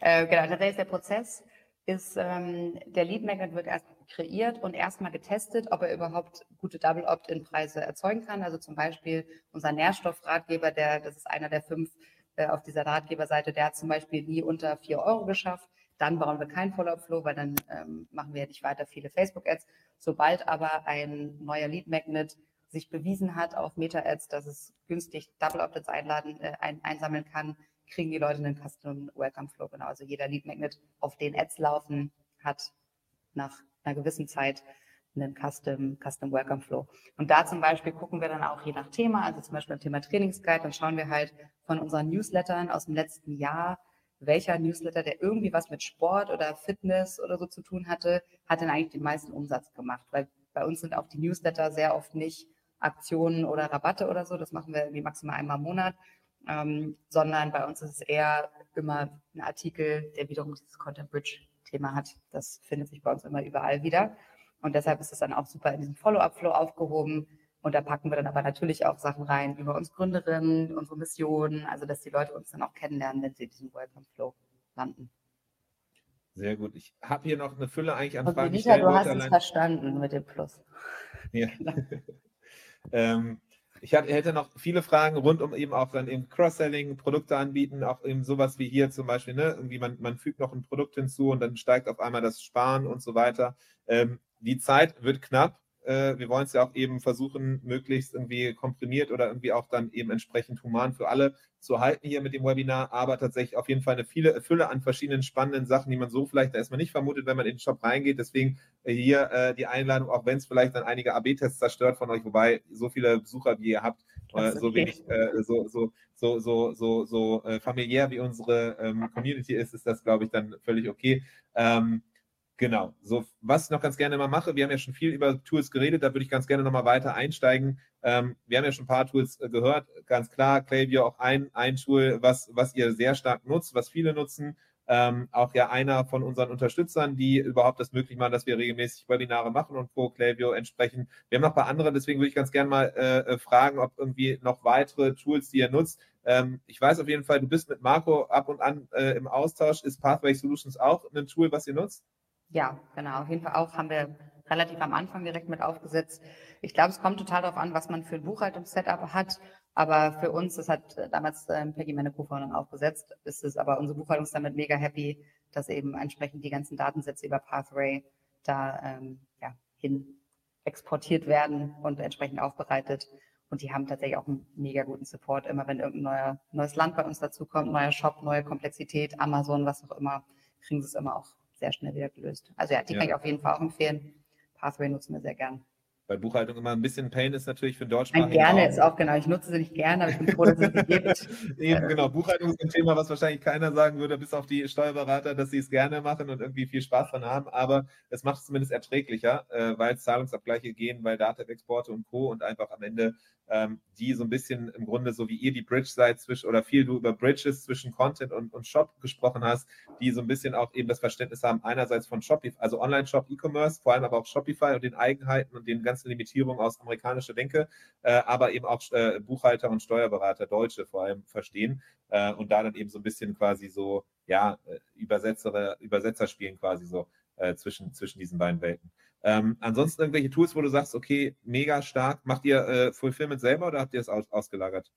äh, genau, tatsächlich ist der Prozess, ist, ähm, der Lead Magnet wird erst kreiert und erstmal getestet, ob er überhaupt gute Double Opt-in-Preise erzeugen kann. Also zum Beispiel unser Nährstoffratgeber, der, das ist einer der fünf äh, auf dieser Ratgeberseite, der hat zum Beispiel nie unter vier Euro geschafft. Dann bauen wir keinen Follow-up-Flow, weil dann ähm, machen wir nicht weiter viele Facebook-Ads. Sobald aber ein neuer Lead-Magnet sich bewiesen hat auf Meta-Ads, dass es günstig Double-Opt-ins einladen, äh, ein, einsammeln kann, kriegen die Leute einen Custom Welcome Flow. Genau, also jeder Lead Magnet, auf den Ads laufen, hat nach einer gewissen Zeit einen Custom, Custom Welcome Flow. Und da zum Beispiel gucken wir dann auch je nach Thema, also zum Beispiel beim Thema Trainingsguide, dann schauen wir halt von unseren Newslettern aus dem letzten Jahr, welcher Newsletter, der irgendwie was mit Sport oder Fitness oder so zu tun hatte, hat denn eigentlich den meisten Umsatz gemacht? Weil bei uns sind auch die Newsletter sehr oft nicht Aktionen oder Rabatte oder so, das machen wir irgendwie maximal einmal im Monat, ähm, sondern bei uns ist es eher immer ein Artikel, der wiederum dieses Content Bridge Thema hat. Das findet sich bei uns immer überall wieder. Und deshalb ist es dann auch super in diesem Follow-up-Flow aufgehoben, und da packen wir dann aber natürlich auch Sachen rein über uns Gründerinnen, unsere Mission, also dass die Leute uns dann auch kennenlernen, wenn sie in diesem Welcome Flow landen. Sehr gut. Ich habe hier noch eine Fülle eigentlich an Und Fragen. Du hast es verstanden mit dem Plus. Ja. ähm, ich hätte noch viele Fragen rund um eben auch dann eben Cross-Selling, Produkte anbieten, auch eben sowas wie hier zum Beispiel, ne? Irgendwie man, man fügt noch ein Produkt hinzu und dann steigt auf einmal das Sparen und so weiter. Ähm, die Zeit wird knapp. Äh, wir wollen es ja auch eben versuchen, möglichst irgendwie komprimiert oder irgendwie auch dann eben entsprechend human für alle zu halten hier mit dem Webinar, aber tatsächlich auf jeden Fall eine viele Fülle an verschiedenen spannenden Sachen, die man so vielleicht da erstmal nicht vermutet, wenn man in den Shop reingeht. Deswegen äh, hier äh, die Einladung, auch wenn es vielleicht dann einige AB-Tests zerstört von euch, wobei so viele Besucher, wie ihr habt, äh, so wenig, äh, so, so, so, so, so, so äh, familiär wie unsere ähm, Community ist, ist das, glaube ich, dann völlig okay. Ähm, Genau. So, was ich noch ganz gerne mal mache, wir haben ja schon viel über Tools geredet, da würde ich ganz gerne nochmal weiter einsteigen. Ähm, wir haben ja schon ein paar Tools äh, gehört, ganz klar, Klaviyo auch ein, ein Tool, was, was ihr sehr stark nutzt, was viele nutzen. Ähm, auch ja einer von unseren Unterstützern, die überhaupt das möglich machen, dass wir regelmäßig Webinare machen und pro Klaviyo entsprechen. Wir haben noch ein paar andere, deswegen würde ich ganz gerne mal äh, äh, fragen, ob irgendwie noch weitere Tools, die ihr nutzt, Ähm, ich weiß auf jeden Fall, du bist mit Marco ab und an äh, im Austausch. Ist Pathway Solutions auch ein Tool, was ihr nutzt? Ja, genau. Auf jeden Fall auch haben wir relativ am Anfang direkt mit aufgesetzt. Ich glaube, es kommt total darauf an, was man für ein Buchhaltungssetup hat. Aber für uns, das hat damals ähm, Peggy, meine Co-Founderin, aufgesetzt, ist es aber unsere Buchhaltung ist damit mega happy, dass eben entsprechend die ganzen Datensätze über Pathway da ähm, ja, hin exportiert werden und entsprechend aufbereitet. Und die haben tatsächlich auch einen mega guten Support. Immer wenn irgendein neuer, neues Land bei uns dazukommt, neuer Shop, neue Komplexität, Amazon, was auch immer, kriegen sie es immer auch sehr schnell wieder gelöst. Also ja, die ja. kann ich auf jeden Fall auch empfehlen. Pathway nutzen wir sehr gern weil Buchhaltung immer ein bisschen Pain ist natürlich für Deutschsprachigen. Gerne auch. ist auch genau. Ich nutze sie nicht gerne, aber ich bin froh, dass es sie gibt. Eben, genau. Buchhaltung ist ein Thema, was wahrscheinlich keiner sagen würde, bis auf die Steuerberater, dass sie es gerne machen und irgendwie viel Spaß dran haben. Aber es macht es zumindest erträglicher, äh, weil Zahlungsabgleiche gehen, weil Datenexporte und Co. und einfach am Ende ähm, die so ein bisschen im Grunde, so wie ihr die Bridge seid, zwischen, oder viel du über Bridges zwischen Content und, und Shop gesprochen hast, die so ein bisschen auch eben das Verständnis haben, einerseits von Shopify, also Online-Shop, E-Commerce, vor allem aber auch Shopify und den Eigenheiten und den ganzen Limitierungen aus amerikanischer Denke, äh, aber eben auch äh, Buchhalter und Steuerberater, Deutsche vor allem verstehen äh, und da dann eben so ein bisschen quasi so, ja, Übersetzer, Übersetzer spielen quasi so zwischen, zwischen diesen beiden Welten. Ähm, ansonsten irgendwelche Tools, wo du sagst, okay, mega stark. Macht ihr äh, Fulfillment selber oder habt ihr es aus, ausgelagert?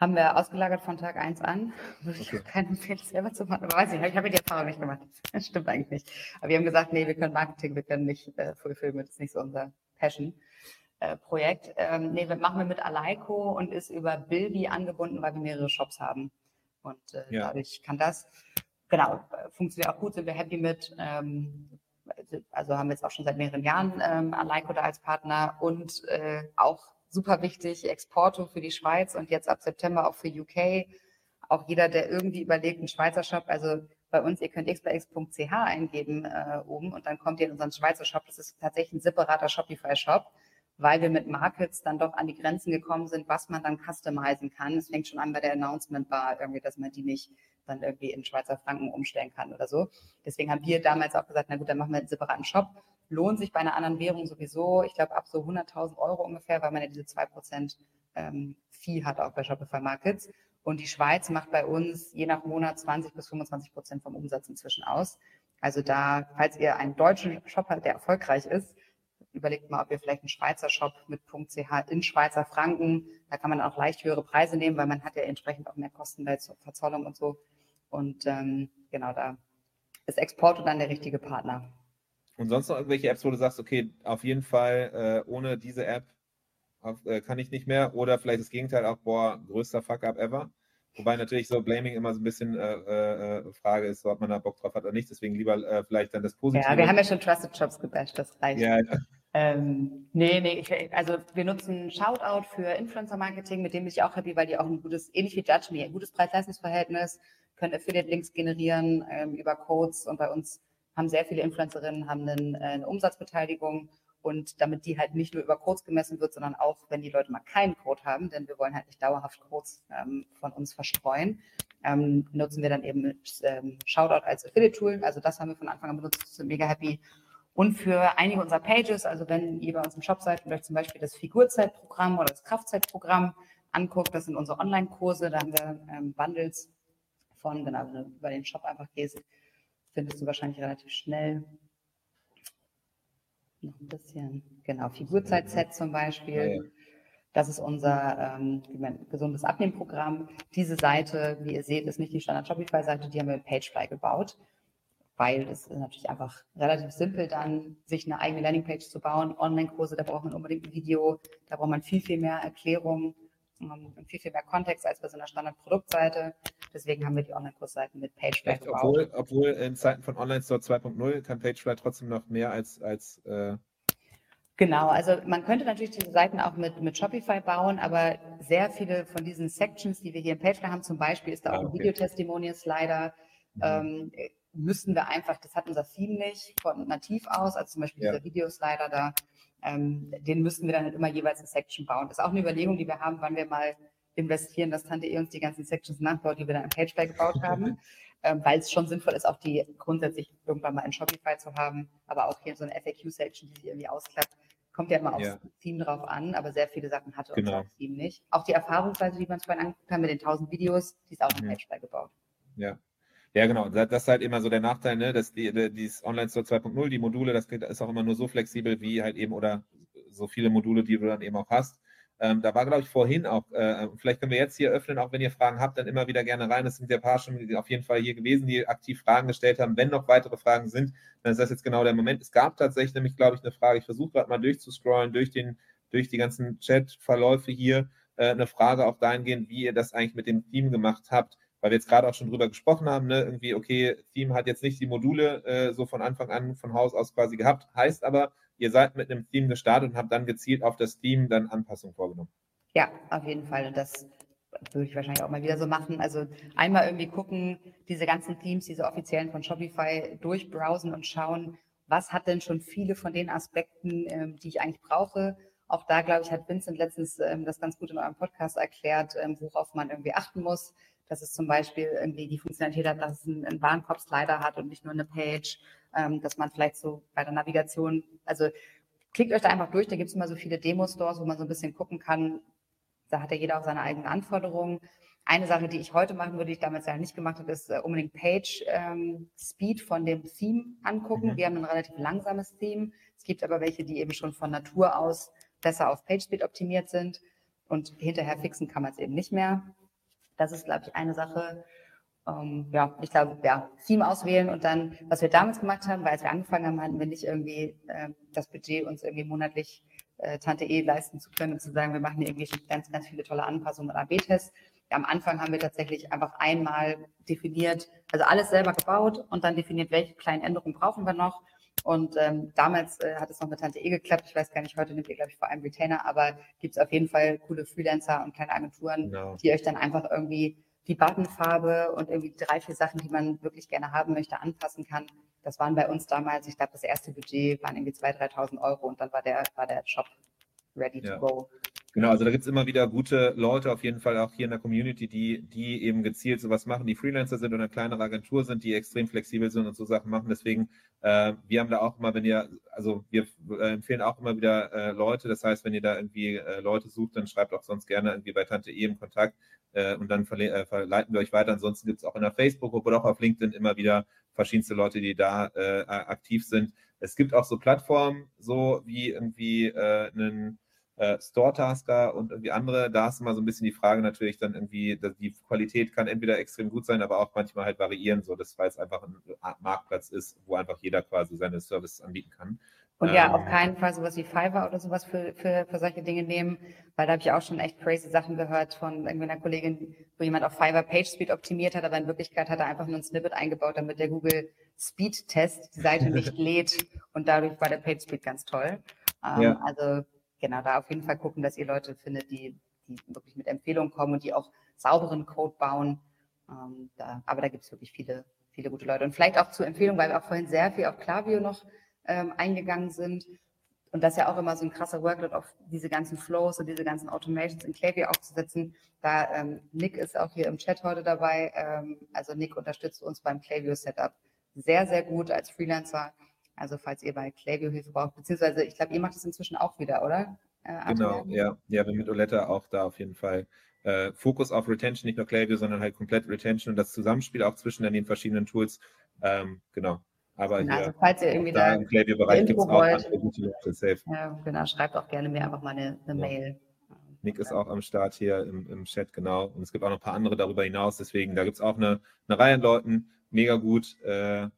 Haben wir ausgelagert von Tag 1 an. Würde ich auch keinen empfehlen, selber zu machen. Aber weiß ich, ich habe die Erfahrung nicht gemacht. Das stimmt eigentlich nicht. Aber wir haben gesagt, nee, wir können Marketing, wir können nicht äh, Fulfillment, das ist nicht so unser Passion-Projekt. Äh, ähm, nee, wir machen wir mit Aleiko und ist über Bilby angebunden, weil wir mehrere Shops haben. Und äh, ja. dadurch kann das, genau, funktioniert auch gut, sind wir happy mit. Ähm, also haben wir jetzt auch schon seit mehreren Jahren ähm, Aleiko da als Partner und äh, auch super wichtig, Exporto für die Schweiz und jetzt ab September auch für UK. Auch jeder, der irgendwie überlegt, ein Schweizer Shop, also bei uns, ihr könnt xbx.ch eingeben äh, oben und dann kommt ihr in unseren Schweizer Shop. Das ist tatsächlich ein separater Shopify-Shop, weil wir mit Markets dann doch an die Grenzen gekommen sind, was man dann customizen kann. Es fängt schon an bei der Announcement Bar irgendwie, dass man die nicht dann irgendwie in Schweizer Franken umstellen kann oder so. Deswegen haben wir damals auch gesagt, na gut, dann machen wir einen separaten Shop. Lohnt sich bei einer anderen Währung sowieso, ich glaube ab so 100.000 Euro ungefähr, weil man ja diese 2% ähm, Fee hat auch bei Shopify Markets. Und die Schweiz macht bei uns je nach Monat 20 bis 25 Prozent vom Umsatz inzwischen aus. Also da, falls ihr einen deutschen Shop habt, der erfolgreich ist, überlegt mal, ob ihr vielleicht einen Schweizer Shop mit .ch in Schweizer Franken, da kann man auch leicht höhere Preise nehmen, weil man hat ja entsprechend auch mehr Kosten bei Verzollung und so. Und ähm, genau, da ist Exporto dann der richtige Partner. Und sonst noch irgendwelche Apps, wo du sagst, okay, auf jeden Fall äh, ohne diese App kann ich nicht mehr. Oder vielleicht das Gegenteil auch, boah, größter Fuck-up ever. Wobei natürlich so Blaming immer so ein bisschen äh, äh, Frage ist, ob man da Bock drauf hat oder nicht. Deswegen lieber äh, vielleicht dann das Positive. Ja, wir haben ja schon Trusted Shops gebasht, das reicht. Ja, ja. Ähm, nee, nee, ich, also wir nutzen Shoutout für Influencer-Marketing, mit dem bin ich auch happy, weil die auch ein gutes, ähnlich wie Judge Me, ein gutes Preis-Leistungs-Verhältnis, können Affiliate-Links generieren ähm, über Codes und bei uns haben sehr viele Influencerinnen haben einen, äh, eine Umsatzbeteiligung und damit die halt nicht nur über Codes gemessen wird, sondern auch, wenn die Leute mal keinen Code haben, denn wir wollen halt nicht dauerhaft Codes ähm, von uns verstreuen, ähm, nutzen wir dann eben ähm, Shoutout als Affiliate-Tool. Also das haben wir von Anfang an benutzt, sind mega happy. Und für einige unserer Pages, also wenn ihr bei uns im Shop seid und euch zum Beispiel das Figurzeitprogramm oder das Kraftzeitprogramm anguckt, das sind unsere Online-Kurse, da haben wir ähm, Bundles von, genau, wenn du über den Shop einfach gehst, findest du wahrscheinlich relativ schnell noch ein bisschen, genau, Figurzeit-Set zum Beispiel. Das ist unser ähm, gesundes Abnehmprogramm. Diese Seite, wie ihr seht, ist nicht die Standard-Shopify-Seite, die haben wir mit Pagefly gebaut, weil es ist natürlich einfach relativ simpel dann, sich eine eigene Landingpage zu bauen. Online-Kurse, da braucht man unbedingt ein Video, da braucht man viel, viel mehr Erklärung und viel, viel mehr Kontext als bei so einer Standard-Produktseite. Deswegen haben wir die Online-Kursseiten mit Pagefly gebaut. Obwohl, obwohl in Zeiten von Online-Store 2.0 kann Pagefly trotzdem noch mehr als, als äh Genau, also man könnte natürlich diese Seiten auch mit, mit Shopify bauen, aber sehr viele von diesen Sections, die wir hier im Pagefly haben, zum Beispiel ist da ah, auch okay. ein Video-Testimonial-Slider, mhm. ähm, müssten wir einfach, das hat unser Theme nicht von nativ aus, also zum Beispiel ja. dieser Videoslider da, ähm, den müssten wir dann halt immer jeweils eine Section bauen. Das ist auch eine Überlegung, die wir haben, wann wir mal investieren, dass Tante E uns die ganzen Sections nachbaut, die wir dann im Pagefly gebaut haben, ähm, weil es schon sinnvoll ist, auch die grundsätzlich irgendwann mal in Shopify zu haben, aber auch hier so eine FAQ-Section, die sich irgendwie ausklappt, Kommt ja immer aufs ja. Team drauf an, aber sehr viele Sachen hatte genau. unser Team nicht. Auch die Erfahrungsweise, die wir uns vorhin angeguckt haben mit den 1000 Videos, die ist auch im mhm. Page gebaut. Ja. Ja, genau. Das ist halt immer so der Nachteil, ne? dass die, die, dieses Online-Store 2.0, die Module, das ist auch immer nur so flexibel wie halt eben oder so viele Module, die du dann eben auch hast. Ähm, da war, glaube ich, vorhin auch, äh, vielleicht können wir jetzt hier öffnen, auch wenn ihr Fragen habt, dann immer wieder gerne rein. Es sind ja ein paar schon auf jeden Fall hier gewesen, die aktiv Fragen gestellt haben. Wenn noch weitere Fragen sind, dann ist das jetzt genau der Moment. Es gab tatsächlich nämlich, glaube ich, eine Frage. Ich versuche gerade mal durchzuscrollen durch, den, durch die ganzen Chat-Verläufe hier. Äh, eine Frage auch dahingehend, wie ihr das eigentlich mit dem Team gemacht habt weil wir jetzt gerade auch schon drüber gesprochen haben, ne, irgendwie, okay, Theme hat jetzt nicht die Module äh, so von Anfang an von Haus aus quasi gehabt, heißt aber, ihr seid mit einem Theme gestartet und habt dann gezielt auf das Theme dann Anpassungen vorgenommen. Ja, auf jeden Fall. Und das würde ich wahrscheinlich auch mal wieder so machen. Also einmal irgendwie gucken, diese ganzen Themes, diese offiziellen von Shopify durchbrowsen und schauen, was hat denn schon viele von den Aspekten, ähm, die ich eigentlich brauche. Auch da, glaube ich, hat Vincent letztens ähm, das ganz gut in eurem Podcast erklärt, ähm, worauf man irgendwie achten muss dass es zum Beispiel irgendwie die Funktionalität hat, dass es einen, einen Warenkorb-Slider hat und nicht nur eine Page, ähm, dass man vielleicht so bei der Navigation, also klickt euch da einfach durch, da gibt es immer so viele Demo-Stores, wo man so ein bisschen gucken kann, da hat ja jeder auch seine eigenen Anforderungen. Eine Sache, die ich heute machen würde, die ich damals ja nicht gemacht habe, ist äh, unbedingt Page ähm, Speed von dem Theme angucken. Mhm. Wir haben ein relativ langsames Theme. Es gibt aber welche, die eben schon von Natur aus besser auf Page Speed optimiert sind. Und hinterher fixen kann man es eben nicht mehr. Das ist, glaube ich, eine Sache. Ähm, ja, ich glaube, ja, Theme auswählen und dann, was wir damals gemacht haben, weil als wir angefangen haben, hatten wir nicht irgendwie äh, das Budget, uns irgendwie monatlich äh, Tante E leisten zu können und zu sagen, wir machen irgendwie ganz, ganz viele tolle Anpassungen und AB-Tests. Am Anfang haben wir tatsächlich einfach einmal definiert, also alles selber gebaut und dann definiert, welche kleinen Änderungen brauchen wir noch. Und ähm, damals äh, hat es noch mit Tante E geklappt. Ich weiß gar nicht, heute nimmt ihr, glaube ich, vor allem Retainer, aber gibt es auf jeden Fall coole Freelancer und kleine Agenturen, genau. die euch dann einfach irgendwie die Buttonfarbe und irgendwie drei, vier Sachen, die man wirklich gerne haben möchte, anpassen kann. Das waren bei uns damals, ich glaube, das erste Budget waren irgendwie 2.000, 3.000 Euro und dann war der, war der Shop ready ja. to go. Genau, also da gibt es immer wieder gute Leute, auf jeden Fall auch hier in der Community, die, die eben gezielt sowas machen, die Freelancer sind oder eine kleinere Agentur sind, die extrem flexibel sind und so Sachen machen. Deswegen, äh, wir haben da auch immer, wenn ihr, also wir äh, empfehlen auch immer wieder äh, Leute. Das heißt, wenn ihr da irgendwie äh, Leute sucht, dann schreibt auch sonst gerne irgendwie bei Tante E im Kontakt äh, und dann verle äh, verleiten wir euch weiter. Ansonsten gibt es auch in der Facebook-Gruppe oder auch auf LinkedIn immer wieder verschiedenste Leute, die da aktiv sind. Es gibt auch so Plattformen, so wie irgendwie einen äh, Store-Tasker und irgendwie andere, da ist immer so ein bisschen die Frage natürlich dann irgendwie, die Qualität kann entweder extrem gut sein, aber auch manchmal halt variieren, so dass weil es einfach ein Marktplatz ist, wo einfach jeder quasi seine Services anbieten kann. Und ja, ähm, auf keinen Fall sowas wie Fiverr oder sowas für, für, für solche Dinge nehmen, weil da habe ich auch schon echt crazy Sachen gehört von irgendeiner Kollegin, wo jemand auf Fiverr PageSpeed optimiert hat, aber in Wirklichkeit hat er einfach nur ein Snippet eingebaut, damit der Google Speed Test die Seite nicht lädt und dadurch war der PageSpeed ganz toll. Ähm, ja. Also genau, da auf jeden Fall gucken, dass ihr Leute findet, die, die wirklich mit Empfehlungen kommen und die auch sauberen Code bauen. Ähm, da, aber da gibt es wirklich viele, viele gute Leute. Und vielleicht auch zur Empfehlung, weil wir auch vorhin sehr viel auf Klaviyo noch ähm, eingegangen sind. Und das ist ja auch immer so ein krasser Workload auf diese ganzen Flows und diese ganzen Automations in Klaviyo aufzusetzen. Da ähm, Nick ist auch hier im Chat heute dabei. Ähm, also Nick unterstützt uns beim Klaviyo Setup sehr, sehr gut als Freelancer. Also falls ihr bei Klaviyo Hilfe braucht, beziehungsweise ich glaube, ihr macht es inzwischen auch wieder, oder? Äh, genau, ja. Ja, wir mit Oletta auch da auf jeden Fall. Äh, Fokus auf Retention, nicht nur Klaviyo, sondern halt komplett Retention und das Zusammenspiel auch zwischen den verschiedenen Tools. Ähm, genau. Aber genau, hier, also falls ihr irgendwie da, da im Klaviyo-Bereich gibt es auch andere gute Leute, safe. Ja, genau, schreibt auch gerne mir einfach mal eine, eine ja. Mail. Nick ist auch am Start hier im, im Chat, genau. Und es gibt auch noch ein paar andere darüber hinaus. Deswegen, da gibt es auch eine, eine Reihe an Leuten. Mega gut. Äh,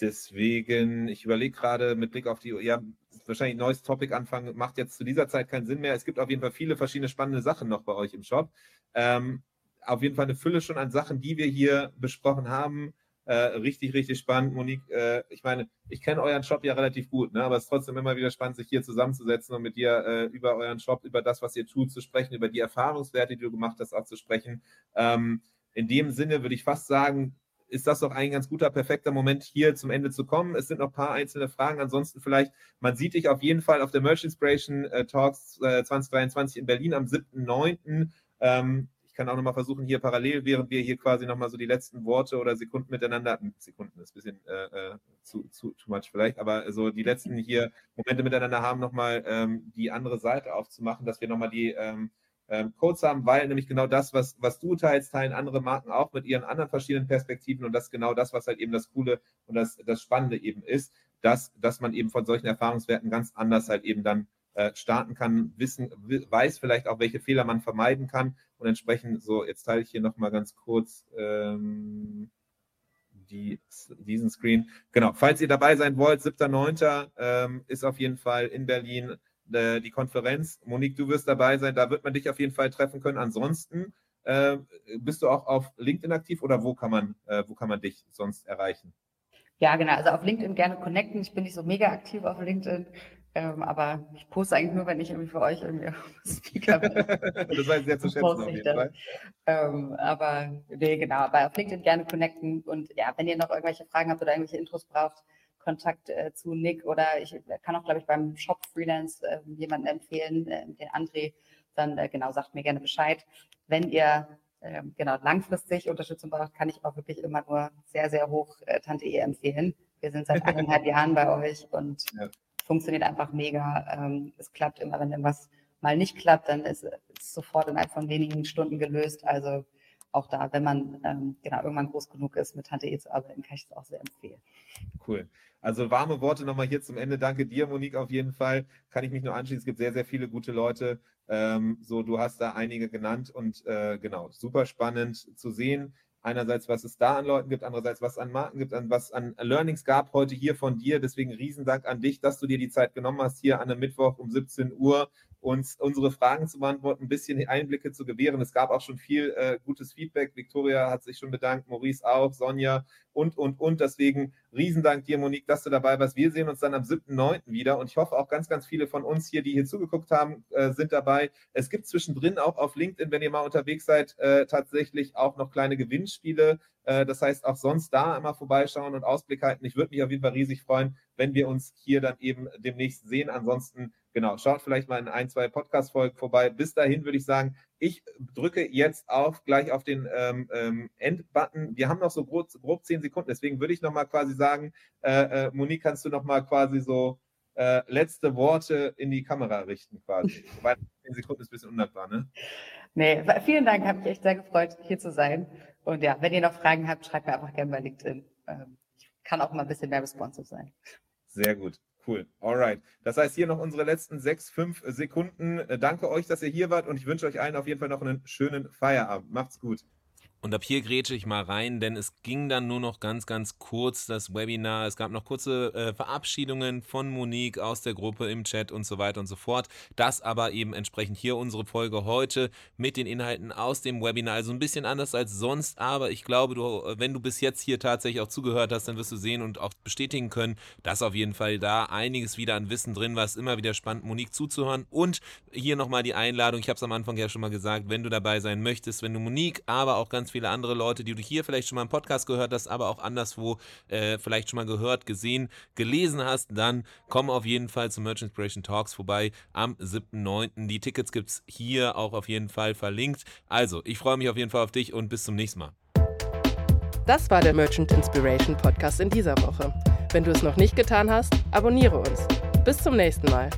Deswegen, ich überlege gerade mit Blick auf die, ja, wahrscheinlich ein neues Topic anfangen, macht jetzt zu dieser Zeit keinen Sinn mehr. Es gibt auf jeden Fall viele verschiedene spannende Sachen noch bei euch im Shop. Ähm, auf jeden Fall eine Fülle schon an Sachen, die wir hier besprochen haben. Äh, richtig, richtig spannend, Monique. Äh, ich meine, ich kenne euren Shop ja relativ gut, ne? aber es ist trotzdem immer wieder spannend, sich hier zusammenzusetzen und mit dir äh, über euren Shop, über das, was ihr tut, zu sprechen, über die Erfahrungswerte, die du gemacht hast, auch zu sprechen. Ähm, in dem Sinne würde ich fast sagen, ist das doch ein ganz guter, perfekter Moment, hier zum Ende zu kommen. Es sind noch ein paar einzelne Fragen. Ansonsten vielleicht, man sieht dich auf jeden Fall auf der Merch Inspiration äh, Talks äh, 2023 in Berlin am 7.9. Ähm, kann auch nochmal versuchen, hier parallel, während wir hier quasi nochmal so die letzten Worte oder Sekunden miteinander, hm, Sekunden ist ein bisschen äh, äh, zu, zu too much vielleicht, aber so die letzten hier Momente miteinander haben, nochmal ähm, die andere Seite aufzumachen, dass wir nochmal die ähm, ähm, Codes haben, weil nämlich genau das, was, was du teilst, teilen andere Marken auch mit ihren anderen verschiedenen Perspektiven und das ist genau das, was halt eben das Coole und das, das Spannende eben ist, dass, dass man eben von solchen Erfahrungswerten ganz anders halt eben dann äh, starten kann, wissen, weiß vielleicht auch, welche Fehler man vermeiden kann und entsprechend, so, jetzt teile ich hier nochmal ganz kurz ähm, die, diesen Screen. Genau, falls ihr dabei sein wollt, 7.9. Ähm, ist auf jeden Fall in Berlin äh, die Konferenz. Monique, du wirst dabei sein, da wird man dich auf jeden Fall treffen können. Ansonsten äh, bist du auch auf LinkedIn aktiv oder wo kann man, äh, wo kann man dich sonst erreichen? Ja, genau. Also auf LinkedIn gerne connecten. Ich bin nicht so mega aktiv auf LinkedIn. Ähm, aber ich poste eigentlich nur, wenn ich irgendwie für euch irgendwie Speaker bin. das war sehr zu schätzen auf jeden Fall. Ähm, aber nee, genau. Aber auf LinkedIn gerne connecten. Und ja, wenn ihr noch irgendwelche Fragen habt oder irgendwelche Intros braucht, Kontakt äh, zu Nick oder ich kann auch, glaube ich, beim Shop Freelance äh, jemanden empfehlen, äh, den André, dann äh, genau, sagt mir gerne Bescheid. Wenn ihr ähm, genau langfristig Unterstützung braucht, kann ich auch wirklich immer nur sehr, sehr hoch äh, Tante E empfehlen. Wir sind seit eineinhalb Jahren bei euch und ja. funktioniert einfach mega. Ähm, es klappt immer, wenn irgendwas mal nicht klappt, dann ist es sofort innerhalb von wenigen Stunden gelöst. Also auch da, wenn man ähm, genau irgendwann groß genug ist, mit Tante E zu arbeiten, kann ich es auch sehr empfehlen. Cool. Also warme Worte nochmal hier zum Ende. Danke dir, Monique, auf jeden Fall. Kann ich mich nur anschließen. Es gibt sehr, sehr viele gute Leute. Ähm, so, du hast da einige genannt und äh, genau, super spannend zu sehen. Einerseits, was es da an Leuten gibt, andererseits, was es an Marken gibt, an was an Learnings gab heute hier von dir. Deswegen Riesendank an dich, dass du dir die Zeit genommen hast, hier an einem Mittwoch um 17 Uhr uns unsere Fragen zu beantworten, ein bisschen Einblicke zu gewähren. Es gab auch schon viel äh, gutes Feedback. Victoria hat sich schon bedankt, Maurice auch, Sonja und, und, und. Deswegen Riesendank dir, Monique, dass du dabei warst. Wir sehen uns dann am 7.9. wieder und ich hoffe auch ganz, ganz viele von uns hier, die hier zugeguckt haben, äh, sind dabei. Es gibt zwischendrin auch auf LinkedIn, wenn ihr mal unterwegs seid, äh, tatsächlich auch noch kleine Gewinnspiele. Äh, das heißt, auch sonst da immer vorbeischauen und Ausblick halten. Ich würde mich auf jeden Fall riesig freuen, wenn wir uns hier dann eben demnächst sehen. Ansonsten Genau, schaut vielleicht mal in ein, zwei Podcast-Folgen vorbei. Bis dahin würde ich sagen, ich drücke jetzt auf gleich auf den ähm, ähm, End-Button. Wir haben noch so grob, grob zehn Sekunden, deswegen würde ich nochmal quasi sagen, äh, äh, Monique, kannst du nochmal quasi so äh, letzte Worte in die Kamera richten quasi. Weil zehn Sekunden ist ein bisschen undankbar, ne? Nee, vielen Dank, habe mich echt sehr gefreut, hier zu sein. Und ja, wenn ihr noch Fragen habt, schreibt mir einfach gerne bei LinkedIn. Ähm, ich kann auch mal ein bisschen mehr responsive sein. Sehr gut. Cool. Alright. Das heißt, hier noch unsere letzten sechs, fünf Sekunden. Äh, danke euch, dass ihr hier wart und ich wünsche euch allen auf jeden Fall noch einen schönen Feierabend. Macht's gut. Und ab hier grätsche ich mal rein, denn es ging dann nur noch ganz, ganz kurz das Webinar. Es gab noch kurze äh, Verabschiedungen von Monique aus der Gruppe im Chat und so weiter und so fort. Das aber eben entsprechend hier unsere Folge heute mit den Inhalten aus dem Webinar. Also ein bisschen anders als sonst, aber ich glaube, du, wenn du bis jetzt hier tatsächlich auch zugehört hast, dann wirst du sehen und auch bestätigen können, dass auf jeden Fall da einiges wieder an Wissen drin war. Es ist immer wieder spannend, Monique zuzuhören. Und hier nochmal die Einladung. Ich habe es am Anfang ja schon mal gesagt, wenn du dabei sein möchtest, wenn du Monique, aber auch ganz ganz viele andere Leute, die du hier vielleicht schon mal im Podcast gehört hast, aber auch anderswo äh, vielleicht schon mal gehört, gesehen, gelesen hast, dann komm auf jeden Fall zu Merch Inspiration Talks vorbei am 7.9. Die Tickets gibt es hier auch auf jeden Fall verlinkt. Also, ich freue mich auf jeden Fall auf dich und bis zum nächsten Mal. Das war der Merchant Inspiration Podcast in dieser Woche. Wenn du es noch nicht getan hast, abonniere uns. Bis zum nächsten Mal.